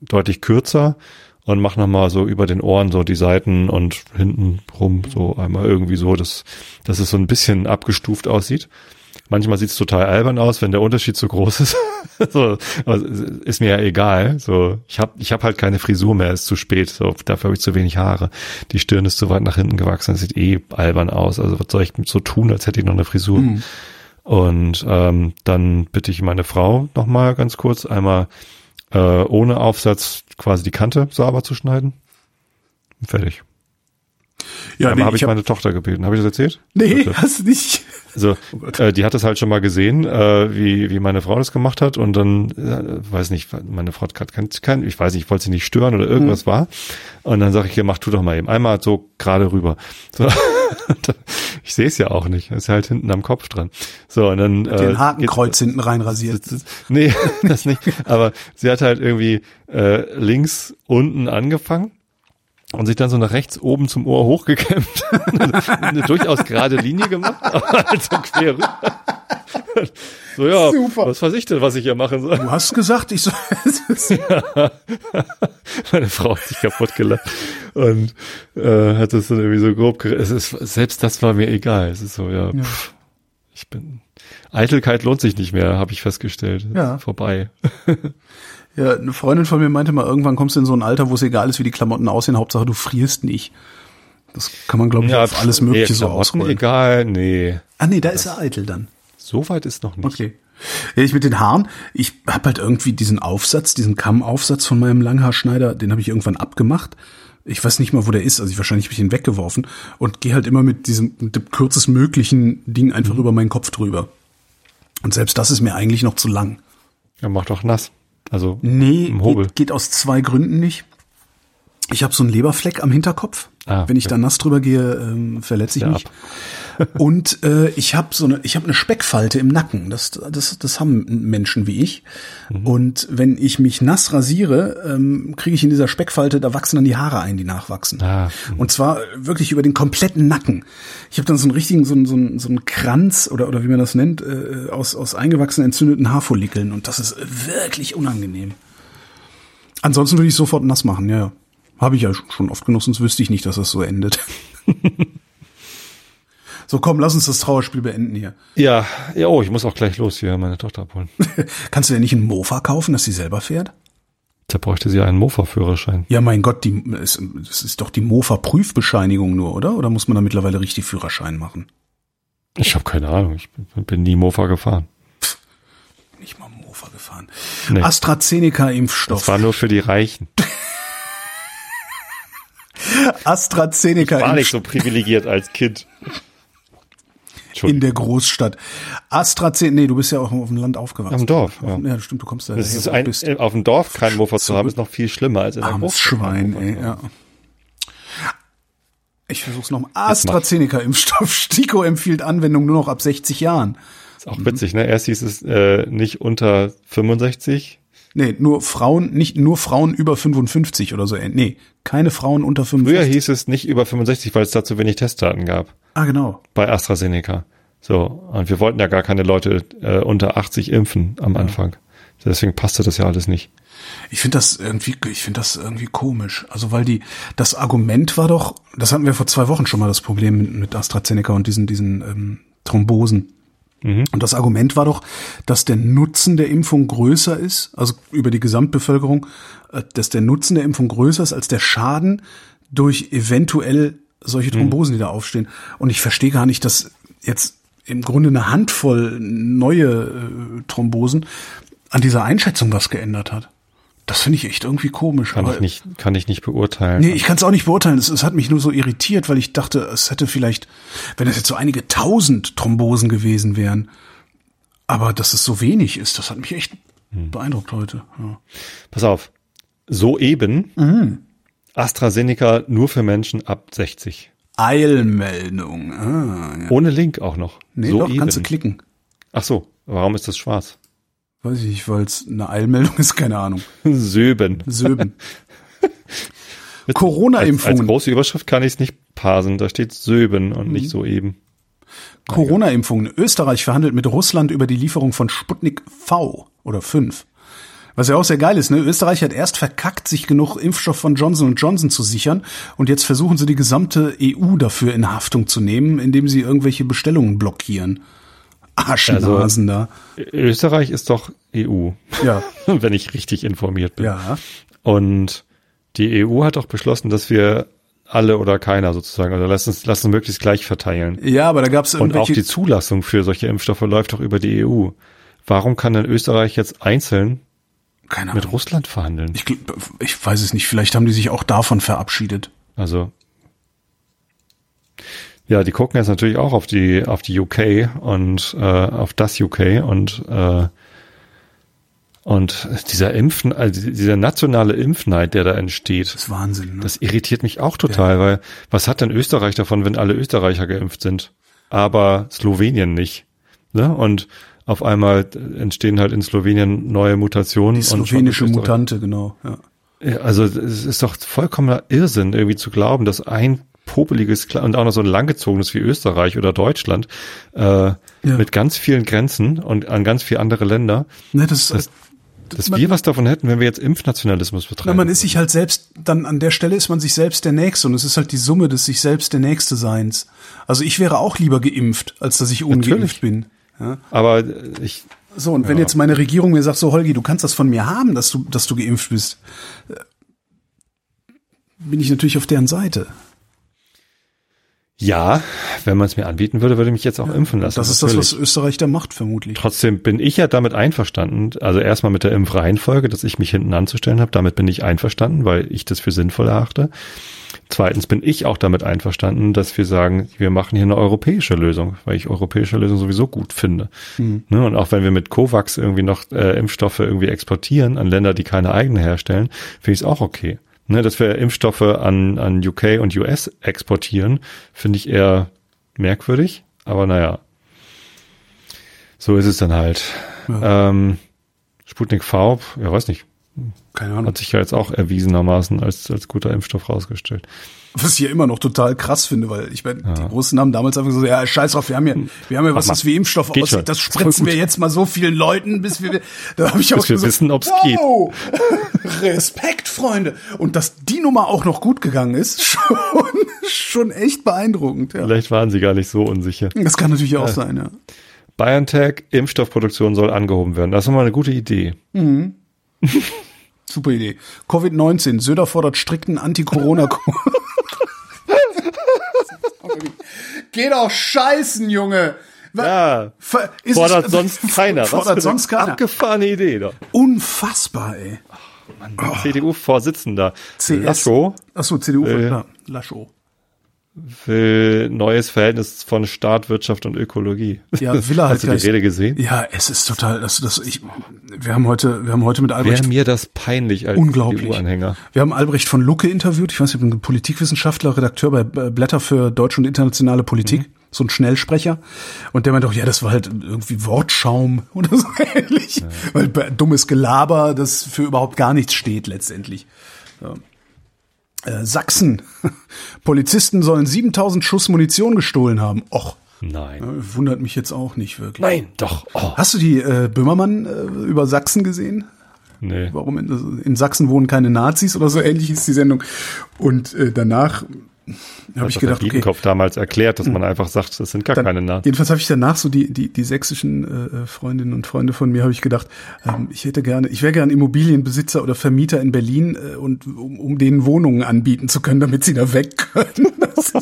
deutlich kürzer und mache nochmal so über den Ohren so die Seiten und hinten rum so einmal irgendwie so, dass, dass es so ein bisschen abgestuft aussieht. Manchmal sieht es total albern aus, wenn der Unterschied zu groß ist. so, ist mir ja egal. So, ich habe ich hab halt keine Frisur mehr, ist zu spät. So, dafür habe ich zu wenig Haare. Die Stirn ist zu weit nach hinten gewachsen, das sieht eh albern aus. Also was soll ich so tun, als hätte ich noch eine Frisur? Mhm. Und ähm, dann bitte ich meine Frau nochmal ganz kurz einmal äh, ohne Aufsatz quasi die Kante sauber zu schneiden. Fertig. Ja, Einmal nee, habe ich, ich hab meine Tochter gebeten. Habe ich das erzählt? Nee, Bitte. hast du nicht. Also oh äh, die hat das halt schon mal gesehen, äh, wie wie meine Frau das gemacht hat und dann äh, weiß nicht, meine Frau hat kein, kein, ich weiß nicht, ich wollte sie nicht stören oder irgendwas mhm. war und dann sage ich, hier mach du doch mal eben einmal so gerade rüber. So. ich sehe es ja auch nicht, ist halt hinten am Kopf dran. So und dann den äh, Hakenkreuz hinten rein rasiert. Nee, das nicht. Aber sie hat halt irgendwie äh, links unten angefangen und sich dann so nach rechts oben zum Ohr hochgekämmt. eine durchaus gerade Linie gemacht, aber halt so quer rüber. So, ja, Super. was weiß ich denn, was ich hier machen soll? Du hast gesagt, ich soll. ja. Meine Frau hat sich kaputt gelacht und äh, hat das dann irgendwie so grob es ist, Selbst das war mir egal. Es ist so, ja, ja. Pff, ich bin. Eitelkeit lohnt sich nicht mehr, habe ich festgestellt. Ja. Vorbei. Ja, eine Freundin von mir meinte mal, irgendwann kommst du in so ein Alter, wo es egal ist, wie die Klamotten aussehen, Hauptsache du frierst nicht. Das kann man, glaube ich, ja, auf alles Mögliche nee, so ausrollen. egal, nee. Ah, nee, da das, ist er eitel dann. So weit ist noch nicht. Okay. Ja, ich mit den Haaren, ich habe halt irgendwie diesen Aufsatz, diesen Kammaufsatz von meinem Langhaarschneider, den habe ich irgendwann abgemacht. Ich weiß nicht mal, wo der ist, also ich wahrscheinlich habe ich ihn weggeworfen und gehe halt immer mit diesem mit dem kürzestmöglichen Ding einfach mhm. über meinen Kopf drüber. Und selbst das ist mir eigentlich noch zu lang. Ja, mach doch nass. Also nee, Hobel. Geht, geht aus zwei Gründen nicht. Ich habe so einen Leberfleck am Hinterkopf. Ah, Wenn ich ja. da nass drüber gehe, ähm, verletze ich ja, mich. und äh, ich habe so eine, ich habe eine Speckfalte im Nacken. Das, das, das haben Menschen wie ich. Mhm. Und wenn ich mich nass rasiere, ähm, kriege ich in dieser Speckfalte, da wachsen dann die Haare ein, die nachwachsen. Ah, mhm. und zwar wirklich über den kompletten Nacken. Ich habe dann so einen richtigen, so einen, so einen, so einen Kranz oder oder wie man das nennt, äh, aus aus eingewachsenen entzündeten Haarfollikeln. Und das ist wirklich unangenehm. Ansonsten würde ich sofort nass machen, ja. Habe ich ja schon oft genossen, sonst wüsste ich nicht, dass das so endet. so, komm, lass uns das Trauerspiel beenden hier. Ja, ja, oh, ich muss auch gleich los hier meine Tochter abholen. Kannst du denn nicht einen Mofa kaufen, dass sie selber fährt? Da bräuchte sie einen Mofa-Führerschein. Ja, mein Gott, die, es, es ist doch die Mofa-Prüfbescheinigung nur, oder? Oder muss man da mittlerweile richtig Führerschein machen? Ich habe keine Ahnung. Ich bin, bin nie Mofa gefahren. Pff, nicht mal Mofa gefahren. Nee. AstraZeneca-Impfstoff. Das war nur für die Reichen. AstraZeneca. Ich war nicht so privilegiert als Kind. In der Großstadt. AstraZeneca, nee, du bist ja auch auf dem Land aufgewachsen. Am Dorf, ja. Ja, stimmt, du kommst da das ist ein, bist. Auf dem Dorf kein Mofa zu haben, ist noch viel schlimmer als in der Armes Schwein, ey, ja. Ich versuch's nochmal. AstraZeneca-Impfstoff. STIKO empfiehlt Anwendung nur noch ab 60 Jahren. Ist auch witzig, ne? Erst hieß es äh, nicht unter 65, Nee, nur Frauen, nicht nur Frauen über 55 oder so. Nee, keine Frauen unter 55. Früher hieß es nicht über 65, weil es da zu wenig Testdaten gab. Ah, genau. Bei AstraZeneca. So, und wir wollten ja gar keine Leute äh, unter 80 impfen am Anfang. Deswegen passte das ja alles nicht. Ich finde das irgendwie, ich finde das irgendwie komisch. Also weil die, das Argument war doch, das hatten wir vor zwei Wochen schon mal das Problem mit AstraZeneca und diesen, diesen ähm, Thrombosen. Mhm. Und das Argument war doch, dass der Nutzen der Impfung größer ist, also über die Gesamtbevölkerung, äh, dass der Nutzen der Impfung größer ist als der Schaden durch eventuell solche mhm. Thrombosen, die da aufstehen. Und ich verstehe gar nicht, dass jetzt im Grunde eine Handvoll neue äh, Thrombosen an dieser Einschätzung was geändert hat. Das finde ich echt irgendwie komisch. Kann ich nicht, kann ich nicht beurteilen. Nee, ich kann es auch nicht beurteilen. Es, es hat mich nur so irritiert, weil ich dachte, es hätte vielleicht, wenn es jetzt so einige tausend Thrombosen gewesen wären, aber dass es so wenig ist, das hat mich echt beeindruckt heute. Ja. Pass auf. Soeben Mhm. AstraZeneca nur für Menschen ab 60. Eilmeldung. Ah, ja. Ohne Link auch noch. Nee, Soeben. doch, kannst du klicken. Ach so, warum ist das schwarz? Weiß ich nicht, weil es eine Eilmeldung ist, keine Ahnung. Söben. Söben. Als, als Corona-Impfungen. große Überschrift kann ich es nicht parsen. Da steht Söben und Mhm. nicht soeben. Corona-Impfungen. Österreich verhandelt mit Russland über die Lieferung von Sputnik V oder 5. Was ja auch sehr geil ist, ne? Österreich hat erst verkackt, sich genug Impfstoff von Johnson Johnson zu sichern und jetzt versuchen sie die gesamte EU dafür in Haftung zu nehmen, indem sie irgendwelche Bestellungen blockieren. Arschnasen da. Österreich ist doch EU, Ja. wenn ich richtig informiert bin. Ja. Und die EU hat doch beschlossen, dass wir alle oder keiner sozusagen, also lass uns, lass uns möglichst gleich verteilen. Ja, aber da gab's Und auch die Zulassung für solche Impfstoffe läuft doch über die EU. Warum kann denn Österreich jetzt einzeln keine mit. Russland verhandeln? Ich, ich weiß es nicht, vielleicht haben die sich auch davon verabschiedet. Also ja, die gucken jetzt natürlich auch auf die auf die UK und äh, auf das UK und äh, und dieser Impfen, also dieser nationale Impfneid, der da entsteht, Das ist Wahnsinn, ne? das irritiert mich auch total, weil was hat denn Österreich davon, wenn alle Österreicher geimpft sind, aber Slowenien nicht? Ne? Und auf einmal entstehen halt in Slowenien neue Mutationen. die slowenische Mutante, genau. Ja. ja, Also es ist doch vollkommener Irrsinn, irgendwie zu glauben, dass ein popeliges und auch noch so ein langgezogenes wie Österreich oder Deutschland äh, mit ganz vielen Grenzen und an ganz viele andere Länder, Ne, das, dass, dass man- wir was davon hätten, wenn wir jetzt Impfnationalismus Na, betreiben. man ist sich halt selbst, dann an der Stelle ist man sich selbst der Nächste und es ist halt die Summe des sich selbst der Nächste Seins. Also ich wäre auch lieber geimpft, als dass ich ungeimpft Natürlich. bin. Ja. Aber ich, So, und wenn Ja. jetzt meine Regierung mir sagt, so Holgi, du kannst das von mir haben, dass du, dass du geimpft bist, äh, bin ich natürlich auf deren Seite. Ja, wenn man es mir anbieten würde, würde ich mich jetzt auch impfen lassen. Das ist das, natürlich. was Österreich da macht, vermutlich. Trotzdem bin ich ja damit einverstanden, also erstmal mit der Impfreihenfolge, dass ich mich hinten anzustellen habe, damit bin ich einverstanden, weil ich das für sinnvoll erachte. Zweitens bin ich auch damit einverstanden, dass wir sagen, wir machen hier eine europäische Lösung, weil ich europäische Lösung sowieso gut finde. Ne, und auch wenn wir mit COVAX irgendwie noch äh, Impfstoffe irgendwie exportieren an Länder, die keine eigene herstellen, finde ich es auch okay. Ne, dass wir Impfstoffe an, an UK und US exportieren, finde ich eher merkwürdig, aber naja. So ist es dann halt. Ähm, Sputnik V, ja weiß nicht, Keine Ahnung. hat sich ja jetzt auch erwiesenermaßen als, als guter Impfstoff rausgestellt. Was ich ja immer noch total krass finde, weil ich meine, die Russen haben damals einfach so, ja, scheiß drauf, wir haben ja, wir haben ja was, das wie Impfstoff Geht schon. aussieht, das spritzen gut. wir jetzt mal so vielen Leuten, bis wir, da habe ich auch Bis wir gesagt, wissen, ob's wow, Respekt, Freunde. Und dass die Nummer auch noch gut gegangen ist, schon, schon echt beeindruckend, ja. Vielleicht waren sie gar nicht so unsicher. Das kann natürlich auch sein, ja. BioNTech, Impfstoffproduktion soll angehoben werden. Das ist mal eine gute Idee. Super Idee. Covid-19. Söder fordert strikten Anti-Corona. Geh doch scheißen, Junge. Ja, ist fordert es- sonst keiner. Fordert sonst keiner. Abgefahrene Idee doch. Unfassbar, ey. CDU-Vorsitzender CS. Laschet Achso, CDU, Äh. ja, Laschet. Will neues Verhältnis von Staat, Wirtschaft und Ökologie. Ja, will er halt Hast du die Rede gesehen? Ja, es ist total, das, das, ich, wir haben heute, wir haben heute mit Albrecht, Wäre mir das peinlich als unglaublich. CDU-Anhänger. Wir haben Albrecht von Lucke interviewt, ich weiß nicht, ein Politikwissenschaftler, Redakteur bei äh, Blätter für deutsche und internationale Politik, Mhm. so ein Schnellsprecher. Und der meint doch, ja, das war halt irgendwie Wortschaum oder so ähnlich. Weil bei- dummes Gelaber, das für überhaupt gar nichts steht letztendlich. Ja. Äh, Sachsen. Polizisten sollen 7000 Schuss Munition gestohlen haben. Och, Nein. wundert mich jetzt auch nicht wirklich. Nein, doch. Oh, Hast du die äh, Böhmermann äh, über Sachsen gesehen? nee. Warum in, in Sachsen wohnen keine Nazis oder so ähnlich ist die Sendung. Und äh, danach habe ich hat gedacht, der okay. Biedenkopf damals erklärt, dass man einfach sagt, das sind gar Dann, keine Nazis. jedenfalls habe ich danach so die die die sächsischen äh, Freundinnen und Freunde von mir habe ich gedacht, ähm, ich hätte gerne, ich wäre gerne Immobilienbesitzer oder Vermieter in Berlin äh, und um, um denen Wohnungen anbieten zu können, damit sie da weg können. Das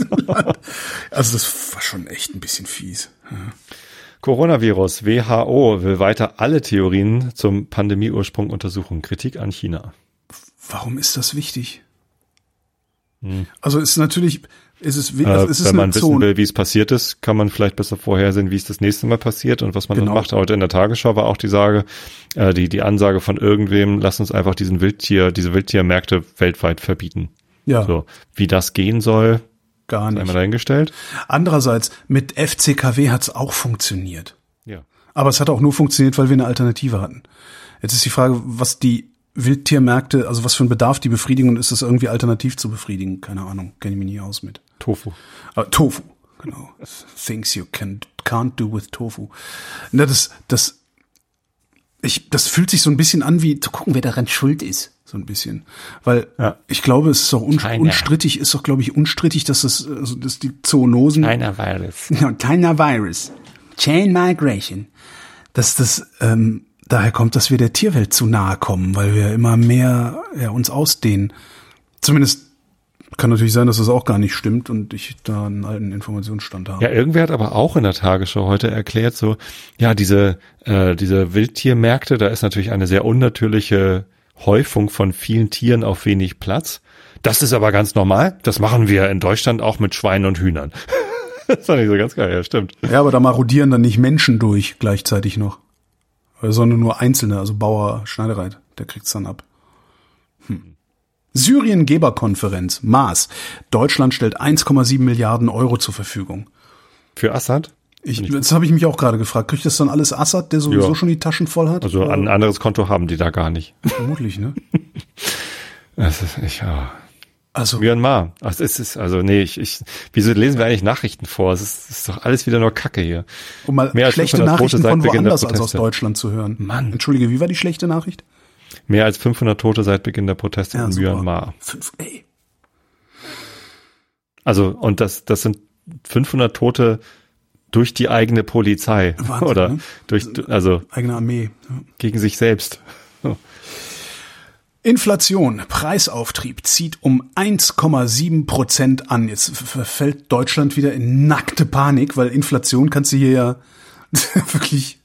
also das war schon echt ein bisschen fies. Coronavirus. WHO will weiter alle Theorien zum Pandemieursprung untersuchen. Kritik an China. Warum ist das wichtig? Also ist natürlich, ist es, Hm. Äh, also ist es wenn man wissen Zone. will, wie es passiert ist, kann man vielleicht besser vorhersehen, wie es das nächste Mal passiert und was man Genau. dann macht. Heute in der Tagesschau war auch die Sage, äh, die, die Ansage von irgendwem, lass uns einfach diesen Wildtier, diese Wildtiermärkte weltweit verbieten. Ja, So, wie das gehen soll, gar einmal nicht. dahingestellt. Andererseits, mit FCKW hat es auch funktioniert. Ja. Aber es hat auch nur funktioniert, weil wir eine Alternative hatten. Jetzt ist die Frage, was die Wildtiermärkte, also was für ein Bedarf die befriedigen und ist das irgendwie alternativ zu befriedigen? Keine Ahnung, kenne ich mich nie aus mit. Tofu. Aber Tofu, genau. Things you can, can't do with Tofu. Na, das, das, ich, das fühlt sich so ein bisschen an, wie zu gucken, wer daran schuld ist. So ein bisschen. Weil Ja. ich glaube, es ist doch un Keiner. unstrittig, ist doch, glaube ich, unstrittig, dass das, also, dass die Zoonosen. Keiner Virus. No, China Virus. Chain Migration. Dass das ähm, daher kommt, dass wir der Tierwelt zu nahe kommen, weil wir immer mehr ja, uns ausdehnen. Zumindest kann natürlich sein, dass das auch gar nicht stimmt und ich da einen alten Informationsstand habe. Ja, irgendwer hat aber auch in der Tagesschau heute erklärt, so, ja, diese, äh, diese Wildtiermärkte, da ist natürlich eine sehr unnatürliche Häufung von vielen Tieren auf wenig Platz. Das ist aber ganz normal. Das machen wir in Deutschland auch mit Schweinen und Hühnern. das fand ich so ganz geil, ja, stimmt. Ja, aber da marodieren dann nicht Menschen durch gleichzeitig noch. Sondern nur Einzelne, also Bauer Schneidereit, der kriegt's dann ab. Hm. Syrien-Geberkonferenz, Maß. Deutschland stellt 1,7 Milliarden Euro zur Verfügung. Für Assad? Ich, das habe ich mich auch gerade gefragt. Kriegt das dann alles Assad, der sowieso Ja. schon die Taschen voll hat? Also ein anderes Konto haben die da gar nicht. Vermutlich, ne? Das ist, ich, ja. Also, Myanmar. Ach, es ist, also nee, ich, ich, wieso lesen wir eigentlich Nachrichten vor? Es ist, ist doch alles wieder nur Kacke hier. um mal mehr als schlechte 500 Nachrichten Tote von seit Beginn der woanders als aus. Deutschland zu hören. Mann. Entschuldige, wie war die schlechte Nachricht? Mehr als 500 Tote seit Beginn der Proteste in super. Myanmar. Fünf, ey. Also, und das, das sind 500 Tote durch die eigene Polizei. Wahnsinn, oder ne? durch, also Eigene Armee. Ja. gegen sich selbst. Inflation, Preisauftrieb zieht um 1,7 Prozent an. Jetzt verfällt Deutschland wieder in nackte Panik, weil Inflation kannst du hier ja wirklich,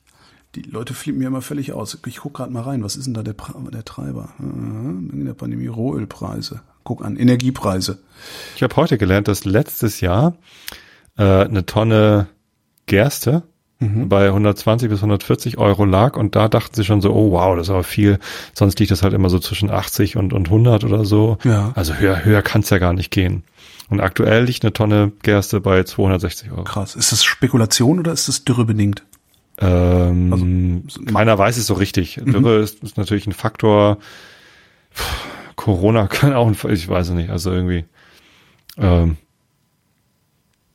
die Leute flippen mir immer völlig aus. Ich guck gerade mal rein, was ist denn da der, der Treiber? Äh, In der Pandemie Rohölpreise. Guck an, Energiepreise. Ich habe heute gelernt, dass letztes Jahr äh, eine Tonne Gerste Mhm. bei 120 bis 140 Euro lag und da dachten sie schon so, oh wow, das ist aber viel. Sonst liegt das halt immer so zwischen 80 und, und 100 oder so. Ja. Also höher, höher kann es ja gar nicht gehen. Und aktuell liegt eine Tonne Gerste bei 260 Euro. Krass. Ist das Spekulation oder ist das dürrebedingt? Ähm, Also, keiner weiß es so richtig. Mhm. Dürre ist, ist natürlich ein Faktor. Puh, Corona kann auch ein, ich weiß es nicht, also irgendwie, ähm,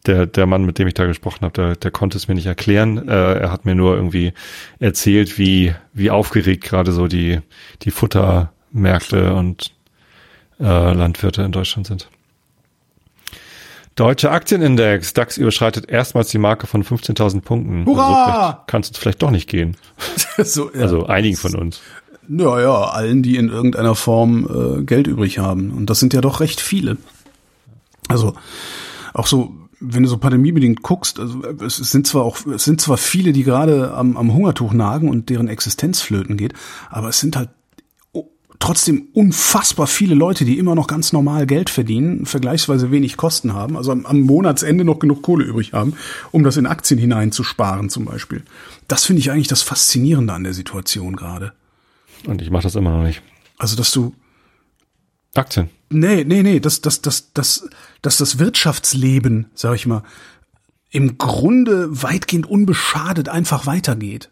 der, der Mann, mit dem ich da gesprochen habe, der, der konnte es mir nicht erklären. Äh, er hat mir nur irgendwie erzählt, wie, wie aufgeregt gerade so die, die Futtermärkte und äh, Landwirte in Deutschland sind. Deutscher Aktienindex. DAX überschreitet erstmals die Marke von 15.000 Punkten. Hurra! kann es vielleicht doch nicht gehen. so, ja. Also einigen von uns. Ja, ja, allen, die in irgendeiner Form äh, Geld übrig haben. Und das sind ja doch recht viele. Also auch so, wenn du so pandemiebedingt guckst, also es sind zwar auch, es sind zwar viele, die gerade am, am Hungertuch nagen und deren Existenz flöten geht, aber es sind halt trotzdem unfassbar viele Leute, die immer noch ganz normal Geld verdienen, vergleichsweise wenig Kosten haben, also am, am Monatsende noch genug Kohle übrig haben, um das in Aktien hineinzusparen zum Beispiel. Das finde ich eigentlich das Faszinierende an der Situation gerade. Und ich mache das immer noch nicht. Also, dass du, Aktien. nee, nee, nee, dass, dass, dass, dass, dass das Wirtschaftsleben, sag ich mal, im Grunde weitgehend unbeschadet einfach weitergeht.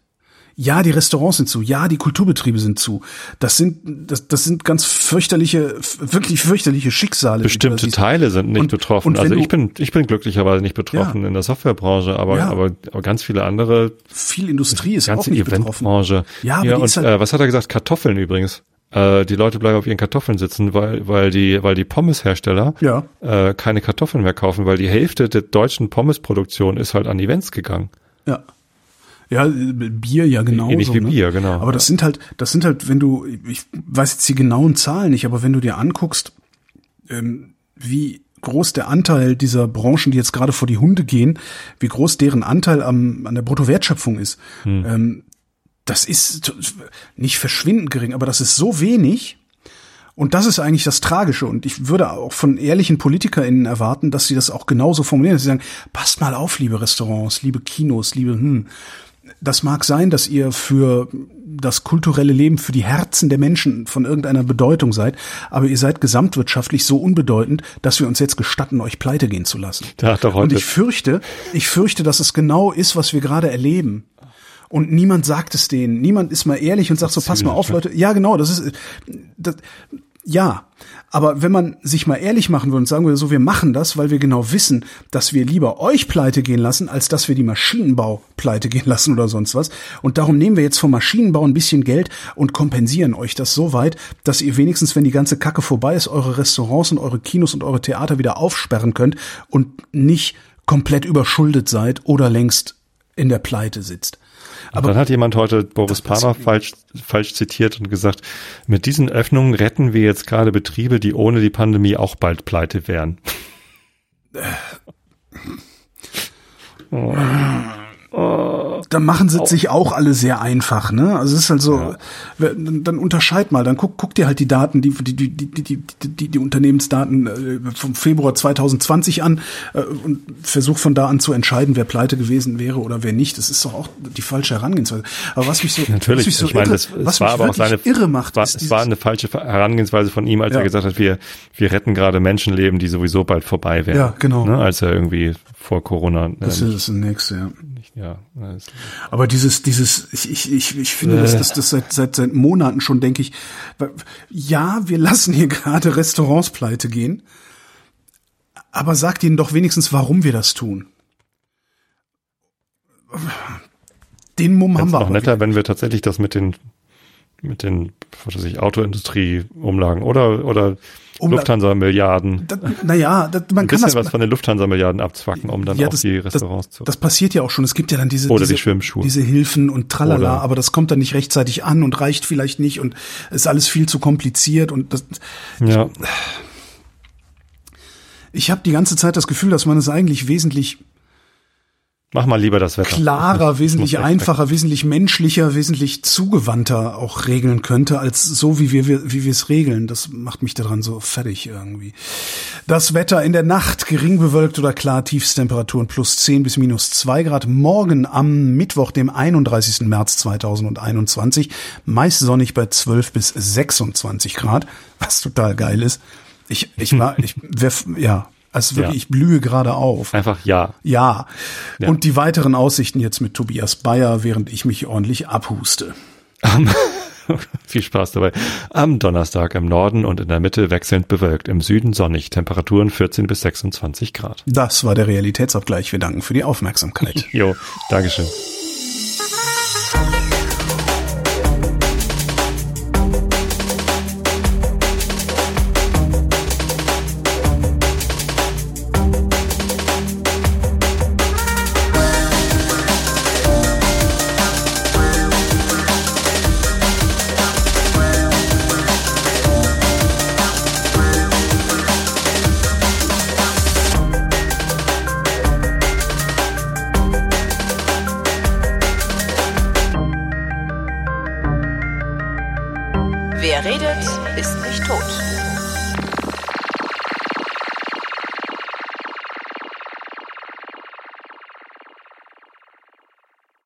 Ja, die Restaurants sind zu, ja, die Kulturbetriebe sind zu. Das sind, das, das sind ganz fürchterliche, wirklich fürchterliche Schicksale. Bestimmte. Teile sind nicht Und- betroffen. und also ich bin, ich bin glücklicherweise nicht betroffen Ja. in der Softwarebranche, aber, Ja. aber, aber ganz viele andere, Viel Industrie ist auch ganze nicht betroffen. Eventbranche. Ja, aber ja und äh, was hat er gesagt? Kartoffeln übrigens. Äh, die Leute bleiben auf ihren Kartoffeln sitzen, weil, weil die, weil die Pommeshersteller Ja. äh, keine Kartoffeln mehr kaufen, weil die Hälfte der deutschen Pommesproduktion ist halt an Events gegangen. Ja. Ja, Bier ja genau. Ähnlich wie Bier, genau. Aber das sind halt, das sind halt, wenn du, ich weiß jetzt die genauen Zahlen nicht, aber wenn du dir anguckst, ähm, wie groß der Anteil dieser Branchen, die jetzt gerade vor die Hunde gehen, wie groß deren Anteil am, an der Bruttowertschöpfung ist, Hm. ähm, das ist nicht verschwindend gering, aber das ist so wenig. Und das ist eigentlich das Tragische. Und ich würde auch von ehrlichen PolitikerInnen erwarten, dass sie das auch genauso formulieren, dass sie sagen, passt mal auf, liebe Restaurants, liebe Kinos, liebe, hm, das mag sein, dass ihr für das kulturelle Leben, für die Herzen der Menschen von irgendeiner Bedeutung seid, aber ihr seid gesamtwirtschaftlich so unbedeutend, dass wir uns jetzt gestatten, euch pleite gehen zu lassen. Da hat Und heute, ich fürchte, ich fürchte, dass es genau ist, was wir gerade erleben. Und niemand sagt es denen. Niemand ist mal ehrlich und sagt so, pass mal auf, Leute. Ja, genau, das ist, das, ja. Aber wenn man sich mal ehrlich machen würde und sagen würde, so, wir machen das, weil wir genau wissen, dass wir lieber euch pleite gehen lassen, als dass wir die Maschinenbau pleite gehen lassen oder sonst was. Und darum nehmen wir jetzt vom Maschinenbau ein bisschen Geld und kompensieren euch das so weit, dass ihr wenigstens, wenn die ganze Kacke vorbei ist, eure Restaurants und eure Kinos und eure Theater wieder aufsperren könnt und nicht komplett überschuldet seid oder längst in der Pleite sitzt. Aber dann hat jemand heute Boris Palmer falsch, falsch zitiert und gesagt, mit diesen Öffnungen retten wir jetzt gerade Betriebe, die ohne die Pandemie auch bald pleite wären. Da machen sie es sich auch alle sehr einfach, ne? Also es ist halt so, dann, dann unterscheid mal, dann guck, guck dir halt die Daten, die die die die die, die, die Unternehmensdaten äh, vom Februar 2020 an äh, und versuch von da an zu entscheiden, wer pleite gewesen wäre oder wer nicht. Das ist doch auch die falsche Herangehensweise. Aber was mich so Natürlich, was mich so ich meine, irre, das, was es war mich aber auch seine, irre macht, war, ist es war eine falsche Herangehensweise von ihm, als Ja. er gesagt hat, wir, wir retten gerade Menschenleben, die sowieso bald vorbei wären. Ja, genau. Ne, als er irgendwie vor Corona, äh, das ist das nächste, ja. Nicht, ja, Aber dieses, dieses, ich, ich, ich, ich finde, dass das, das seit, seit, seit Monaten schon denke ich, ja, wir lassen hier gerade Restaurants pleite gehen, aber sagt ihnen doch wenigstens, warum wir das tun. Den Mumm haben wir noch aber netter, wenn wir tatsächlich das mit den mit den was weiß ich, Autoindustrie-Umlagen oder oder Umla- Lufthansa-Milliarden. Naja, das, man Ein kann bisschen das, was von den Lufthansa-Milliarden abzwacken, um dann ja, auch das, die Restaurants das, zu. das passiert ja auch schon. Es gibt ja dann diese, Oder diese, die Schwimmschuhe. diese Hilfen und tralala, Oder- aber das kommt dann nicht rechtzeitig an und reicht vielleicht nicht und ist alles viel zu kompliziert und das, ja, ich habe die ganze Zeit das Gefühl, dass man es eigentlich wesentlich mach mal lieber das Wetter. klarer, wesentlich einfacher, wesentlich menschlicher, wesentlich zugewandter auch regeln könnte, als so wie wir, wie wir es regeln. Das macht mich daran so fertig irgendwie. Das Wetter in der Nacht, gering bewölkt oder klar, Tiefstemperaturen plus 10 bis minus 2 Grad. Morgen am Mittwoch, dem 31. März 2021, meist sonnig bei 12 bis 26 Grad, was total geil ist. Ich, ich war, ich, wer, ja, also wirklich, Ja. ich blühe gerade auf. Einfach ja. Ja. Ja. Und die weiteren Aussichten jetzt mit Tobias Bayer, während ich mich ordentlich abhuste. Viel Spaß dabei. Am Donnerstag im Norden und in der Mitte wechselnd bewölkt, im Süden sonnig, Temperaturen 14 bis 26 Grad. Das war der Realitätsabgleich. Wir danken für die Aufmerksamkeit. Jo, Dankeschön.